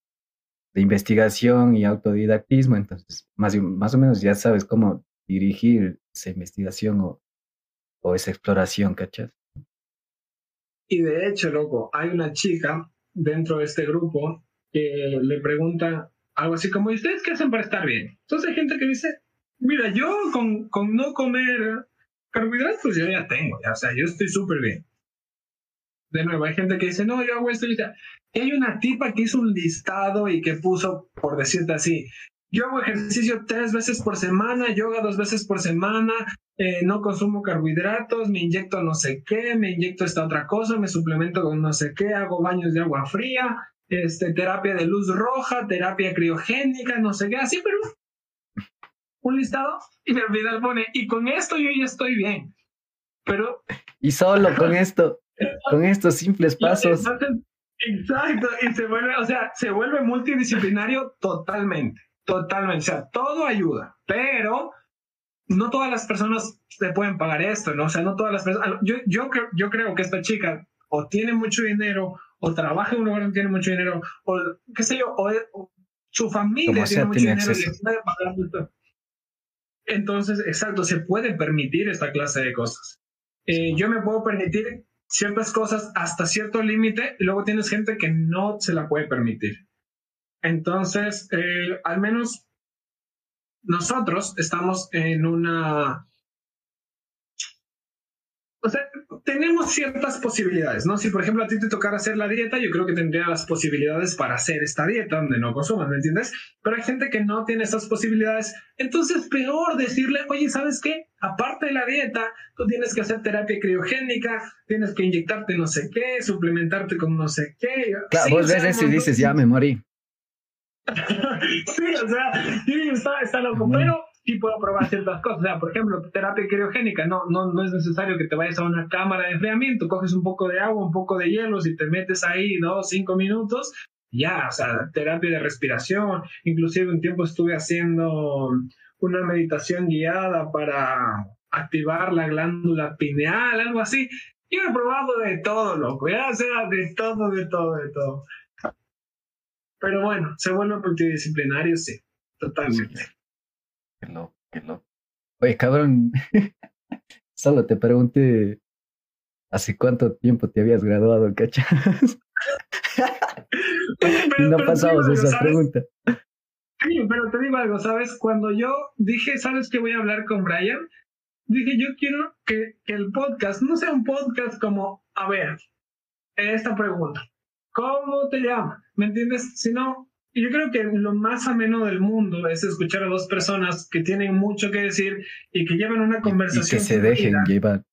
de investigación y autodidactismo, entonces más, más o menos ya sabes cómo dirigir esa investigación o, o esa exploración, ¿cachas? Y de hecho, loco, hay una chica dentro de este grupo que le pregunta algo así como, ¿y ustedes qué hacen para estar bien? Entonces hay gente que dice, mira, yo con, con no comer carbohidratos yo ya tengo, o sea, yo estoy súper bien. De nuevo, hay gente que dice, no, yo hago esto y hay una tipa que hizo un listado y que puso, por decirte así, yo hago ejercicio tres veces por semana, yoga dos veces por semana, eh, no consumo carbohidratos, me inyecto no sé qué, me inyecto esta otra cosa, me suplemento con no sé qué, hago baños de agua fría, este, terapia de luz roja, terapia criogénica, no sé qué, así, pero un listado y me olvida pone, y con esto yo ya estoy bien. Pero... Y solo con esto, con estos simples pasos. Exacto, y se vuelve, o sea, se vuelve multidisciplinario totalmente, totalmente. O sea, todo ayuda, pero no todas las personas se pueden pagar esto, ¿no? O sea, no todas las personas. Yo, yo, yo creo que esta chica o tiene mucho dinero, o trabaja en un lugar donde tiene mucho dinero, o qué sé yo, o, su familia tiene mucho dinero y le puede pagar. Entonces, exacto, se puede permitir esta clase de cosas. Eh, yo me puedo permitir ciertas cosas hasta cierto límite y luego tienes gente que no se la puede permitir. Entonces, eh, al menos nosotros estamos en una o sea, tenemos ciertas posibilidades, ¿no? Si por ejemplo a ti te tocara hacer la dieta, yo creo que tendría las posibilidades para hacer esta dieta donde no consumas, ¿me entiendes? Pero hay gente que no tiene esas posibilidades, entonces peor decirle, oye, ¿sabes qué? Aparte de la dieta, tú tienes que hacer terapia criogénica, tienes que inyectarte no sé qué, suplementarte con no sé qué. Claro, vos ves eso y dices, ya me morí. sí, o sea, sí, está, está loco, pero sí puedo probar ciertas cosas. O sea, por ejemplo, terapia criogénica, no, no, no es necesario que te vayas a una cámara de enfriamiento, coges un poco de agua, un poco de hielo, si te metes ahí dos, cinco minutos, ya, o sea, terapia de respiración. Inclusive un tiempo estuve haciendo una meditación guiada para activar la glándula pineal, algo así. Yo he probado de todo, loco, ya sea de todo, de todo, de todo. Pero bueno, se vuelve multidisciplinario, sí, totalmente. Qué loco, qué loco. Oye, cabrón, solo te pregunté ¿Hace cuánto tiempo te habías graduado, cachas? y no pasamos esa pregunta. Sí, pero te digo algo, ¿sabes? Cuando yo dije, ¿sabes que voy a hablar con Brian? Dije, yo quiero que, que el podcast no sea un podcast como, a ver, esta pregunta, ¿cómo te llamas? ¿Me entiendes? Sino, yo creo que lo más ameno del mundo es escuchar a dos personas que tienen mucho que decir y que llevan una conversación. Y, que se dejen llevar.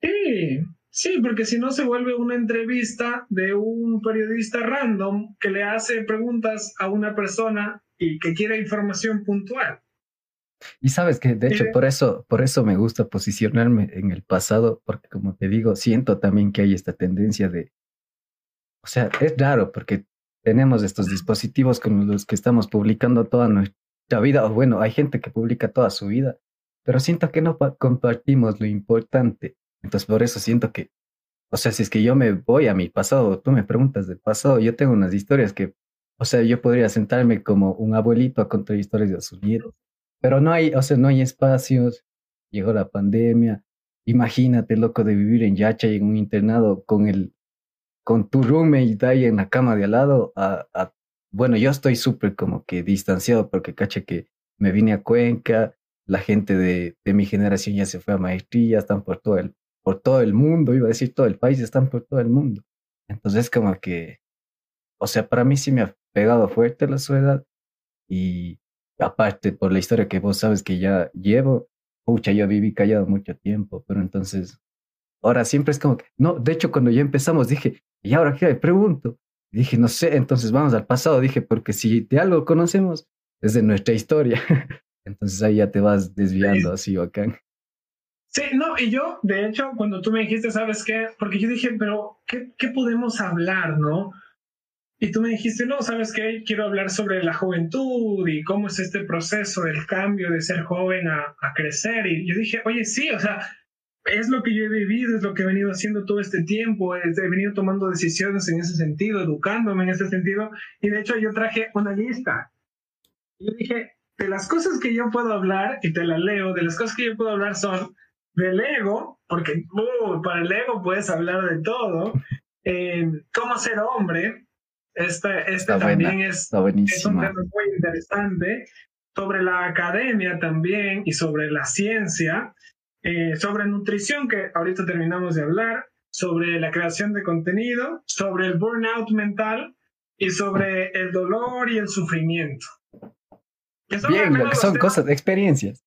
Sí, sí, porque si no se vuelve una entrevista de un periodista random que le hace preguntas a una persona y que quiere información puntual. Y sabes que, de hecho, por eso, por eso me gusta posicionarme en el pasado, porque como te digo, siento también que hay esta tendencia de, o sea, es raro porque tenemos estos dispositivos con los que estamos publicando toda nuestra vida, o bueno, hay gente que publica toda su vida, pero siento que no compartimos lo importante. Entonces, por eso siento que, o sea, si es que yo me voy a mi pasado, tú me preguntas del pasado, yo tengo unas historias que, o sea, yo podría sentarme como un abuelito a contar historias de sus nietos, pero no hay, o sea, no hay espacios, llegó la pandemia, imagínate, loco, de vivir en Yacha y en un internado con el con tu roommate ahí en la cama de al lado, bueno, yo estoy súper como que distanciado porque caché que me vine a Cuenca, la gente de, de, mi generación ya se fue a maestría, están por todo, el, por todo el mundo, iba a decir todo el país, están por todo el mundo. Entonces como que, o sea, para mí sí me ha pegado fuerte la soledad y aparte por la historia que vos sabes que ya llevo, pucha, yo viví callado mucho tiempo, pero entonces ahora siempre es como que, no, de hecho cuando ya empezamos dije, ¿y ahora qué? Pregunto. dije, no sé, entonces vamos al pasado. Dije, porque si de algo conocemos, es de nuestra historia. entonces ahí ya te vas desviando así, bacán. Sí, no, y yo, de hecho, cuando tú me dijiste, ¿sabes qué? Porque yo dije, pero, ¿qué, qué podemos hablar, no? Y tú me dijiste, no, ¿sabes qué? Quiero hablar sobre la juventud y cómo es este proceso del cambio de ser joven a, a crecer. Y yo dije, oye, sí, o sea, es lo que yo he vivido, es lo que he venido haciendo todo este tiempo, he venido tomando decisiones en ese sentido, educándome en ese sentido, y de hecho yo traje una lista. Y dije, de las cosas que yo puedo hablar, y te la leo, de las cosas que yo puedo hablar son del ego, porque uh, para el ego puedes hablar de todo, eh, cómo ser hombre, este, este también es, es un tema muy interesante, sobre la academia también y sobre la ciencia, eh, sobre nutrición, que ahorita terminamos de hablar, sobre la creación de contenido, sobre el burnout mental y sobre el dolor y el sufrimiento. Bien, lo que son cosas, experiencias.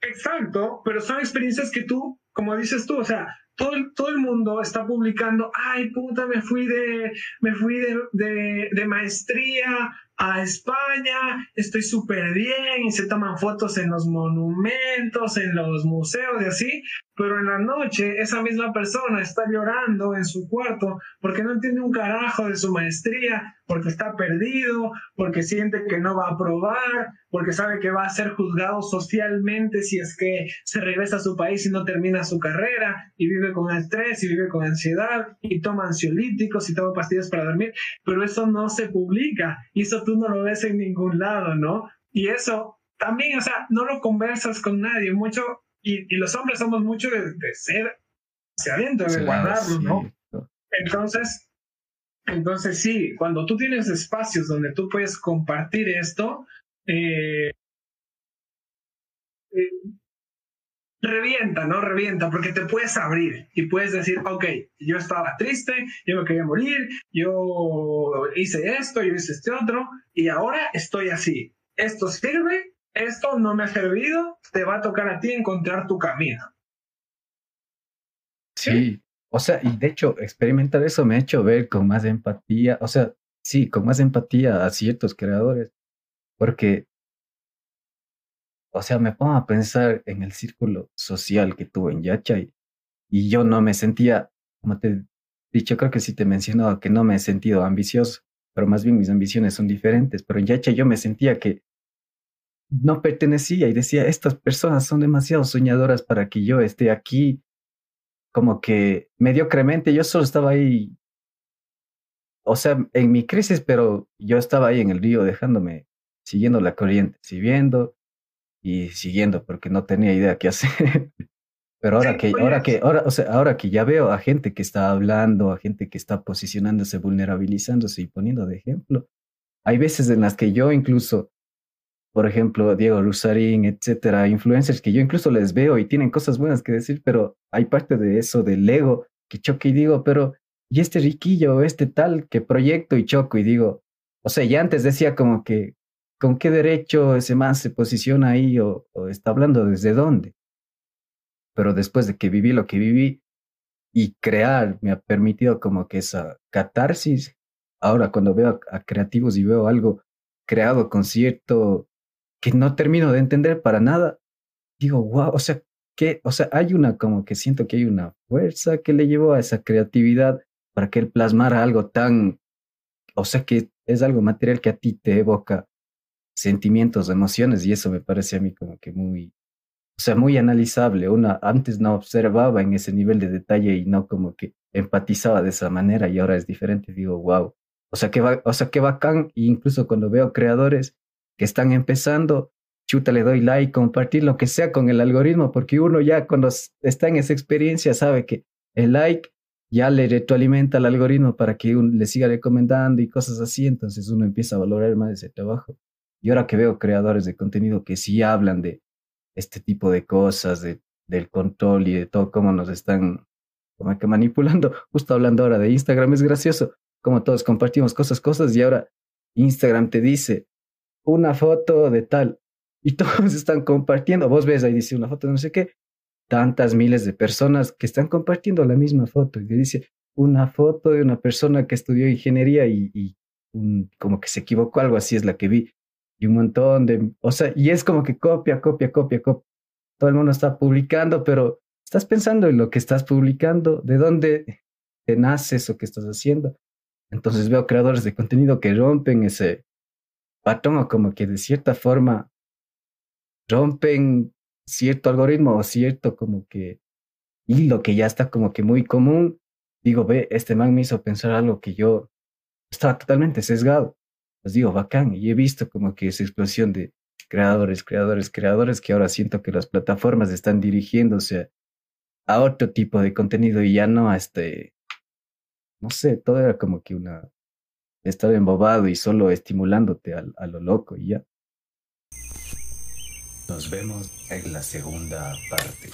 Exacto, pero son experiencias que tú, como dices tú, o sea, todo el, todo el mundo está publicando, ay puta, me fui de, me fui de, de, de maestría a España, estoy súper bien y se toman fotos en los monumentos, en los museos y así, pero en la noche esa misma persona está llorando en su cuarto porque no entiende un carajo de su maestría, porque está perdido, porque siente que no va a aprobar, porque sabe que va a ser juzgado socialmente si es que se regresa a su país y no termina su carrera y vive con estrés y vive con ansiedad y toma ansiolíticos y toma pastillas para dormir, pero eso no se publica y eso tú no lo ves en ningún lado, ¿no? Y eso también, o sea, no lo conversas con nadie mucho y, los hombres somos mucho de, ser hacia adentro, de guardarlo, ¿no? Entonces, entonces sí, cuando tú tienes espacios donde tú puedes compartir esto, eh, eh, revienta, ¿no? Revienta, porque te puedes abrir y puedes decir, ok, yo estaba triste, yo me quería morir, yo hice esto, yo hice este otro, y ahora estoy así. Esto sirve, esto no me ha servido, te va a tocar a ti encontrar tu camino. Sí, o sea, y de hecho, experimentar eso me ha hecho ver con más empatía, o sea, sí, con más empatía a ciertos creadores, porque o sea, me pongo a pensar en el círculo social que tuve en Yachay y yo no me sentía, como te he dicho, creo que sí te he mencionado que no me he sentido ambicioso, pero más bien mis ambiciones son diferentes, pero en Yachay yo me sentía que no pertenecía y decía, estas personas son demasiado soñadoras para que yo esté aquí, como que mediocremente, yo solo estaba ahí, o sea, en mi crisis, pero yo estaba ahí en el río dejándome, siguiendo la corriente, siguiendo y siguiendo porque no tenía idea qué hacer. Pero ahora que, ahora que, ahora, o sea, ahora que ya veo a gente que está hablando, a gente que está posicionándose, vulnerabilizándose y poniendo de ejemplo, hay veces en las que yo incluso, por ejemplo, Diego Rusarín, etcétera, influencers que yo incluso les veo y tienen cosas buenas que decir, pero hay parte de eso, del ego, que choque y digo, pero, ¿y este riquillo, este tal, que proyecto y choco y digo, o sea, ya antes decía como que, ¿con qué derecho ese man se posiciona ahí o está hablando desde dónde? pero después de que viví lo que viví y crear me ha permitido como que esa catarsis, ahora cuando veo a, creativos y veo algo creado con cierto que no termino de entender para nada, digo, wow, o sea, que, o sea, hay una como que siento que hay una fuerza que le llevó a esa creatividad para que él plasmara algo tan, o sea, que es algo material que a ti te evoca sentimientos, emociones y eso me parece a mí como que muy, o sea, muy analizable. Una antes no observaba en ese nivel de detalle y no como que empatizaba de esa manera y ahora es diferente. Digo, wow. O sea, que va, o sea, qué bacán. E incluso cuando veo creadores que están empezando, chuta, le doy like, compartir lo que sea con el algoritmo, porque uno ya cuando está en esa experiencia sabe que el like ya le retroalimenta al algoritmo para que le siga recomendando y cosas así, entonces uno empieza a valorar más ese trabajo. Y ahora que veo creadores de contenido que sí hablan de, este tipo de cosas, de, del control y de todo cómo nos están como que manipulando. Justo hablando ahora de Instagram, es gracioso como todos compartimos cosas, cosas y ahora Instagram te dice una foto de tal y todos están compartiendo. Vos ves ahí dice una foto de no sé qué, tantas miles de personas que están compartiendo la misma foto y te dice una foto de una persona que estudió ingeniería y, un, como que se equivocó, algo así es la que vi y un montón de, o sea, y es como que copia, copia, copia, copia. Todo el mundo está publicando, pero estás pensando en lo que estás publicando, de dónde te nace eso que estás haciendo. Entonces veo creadores de contenido que rompen ese patrón o como que de cierta forma rompen cierto algoritmo o cierto como que hilo que ya está como que muy común. Digo, ve, este man me hizo pensar algo que yo estaba totalmente sesgado pues digo, bacán. Y he visto como que esa explosión de creadores, creadores, creadores, que ahora siento que las plataformas están dirigiéndose a otro tipo de contenido y ya no a este, no sé, todo era como que una, estar embobado y solo estimulándote a, a lo loco y ya. Nos vemos en la segunda parte.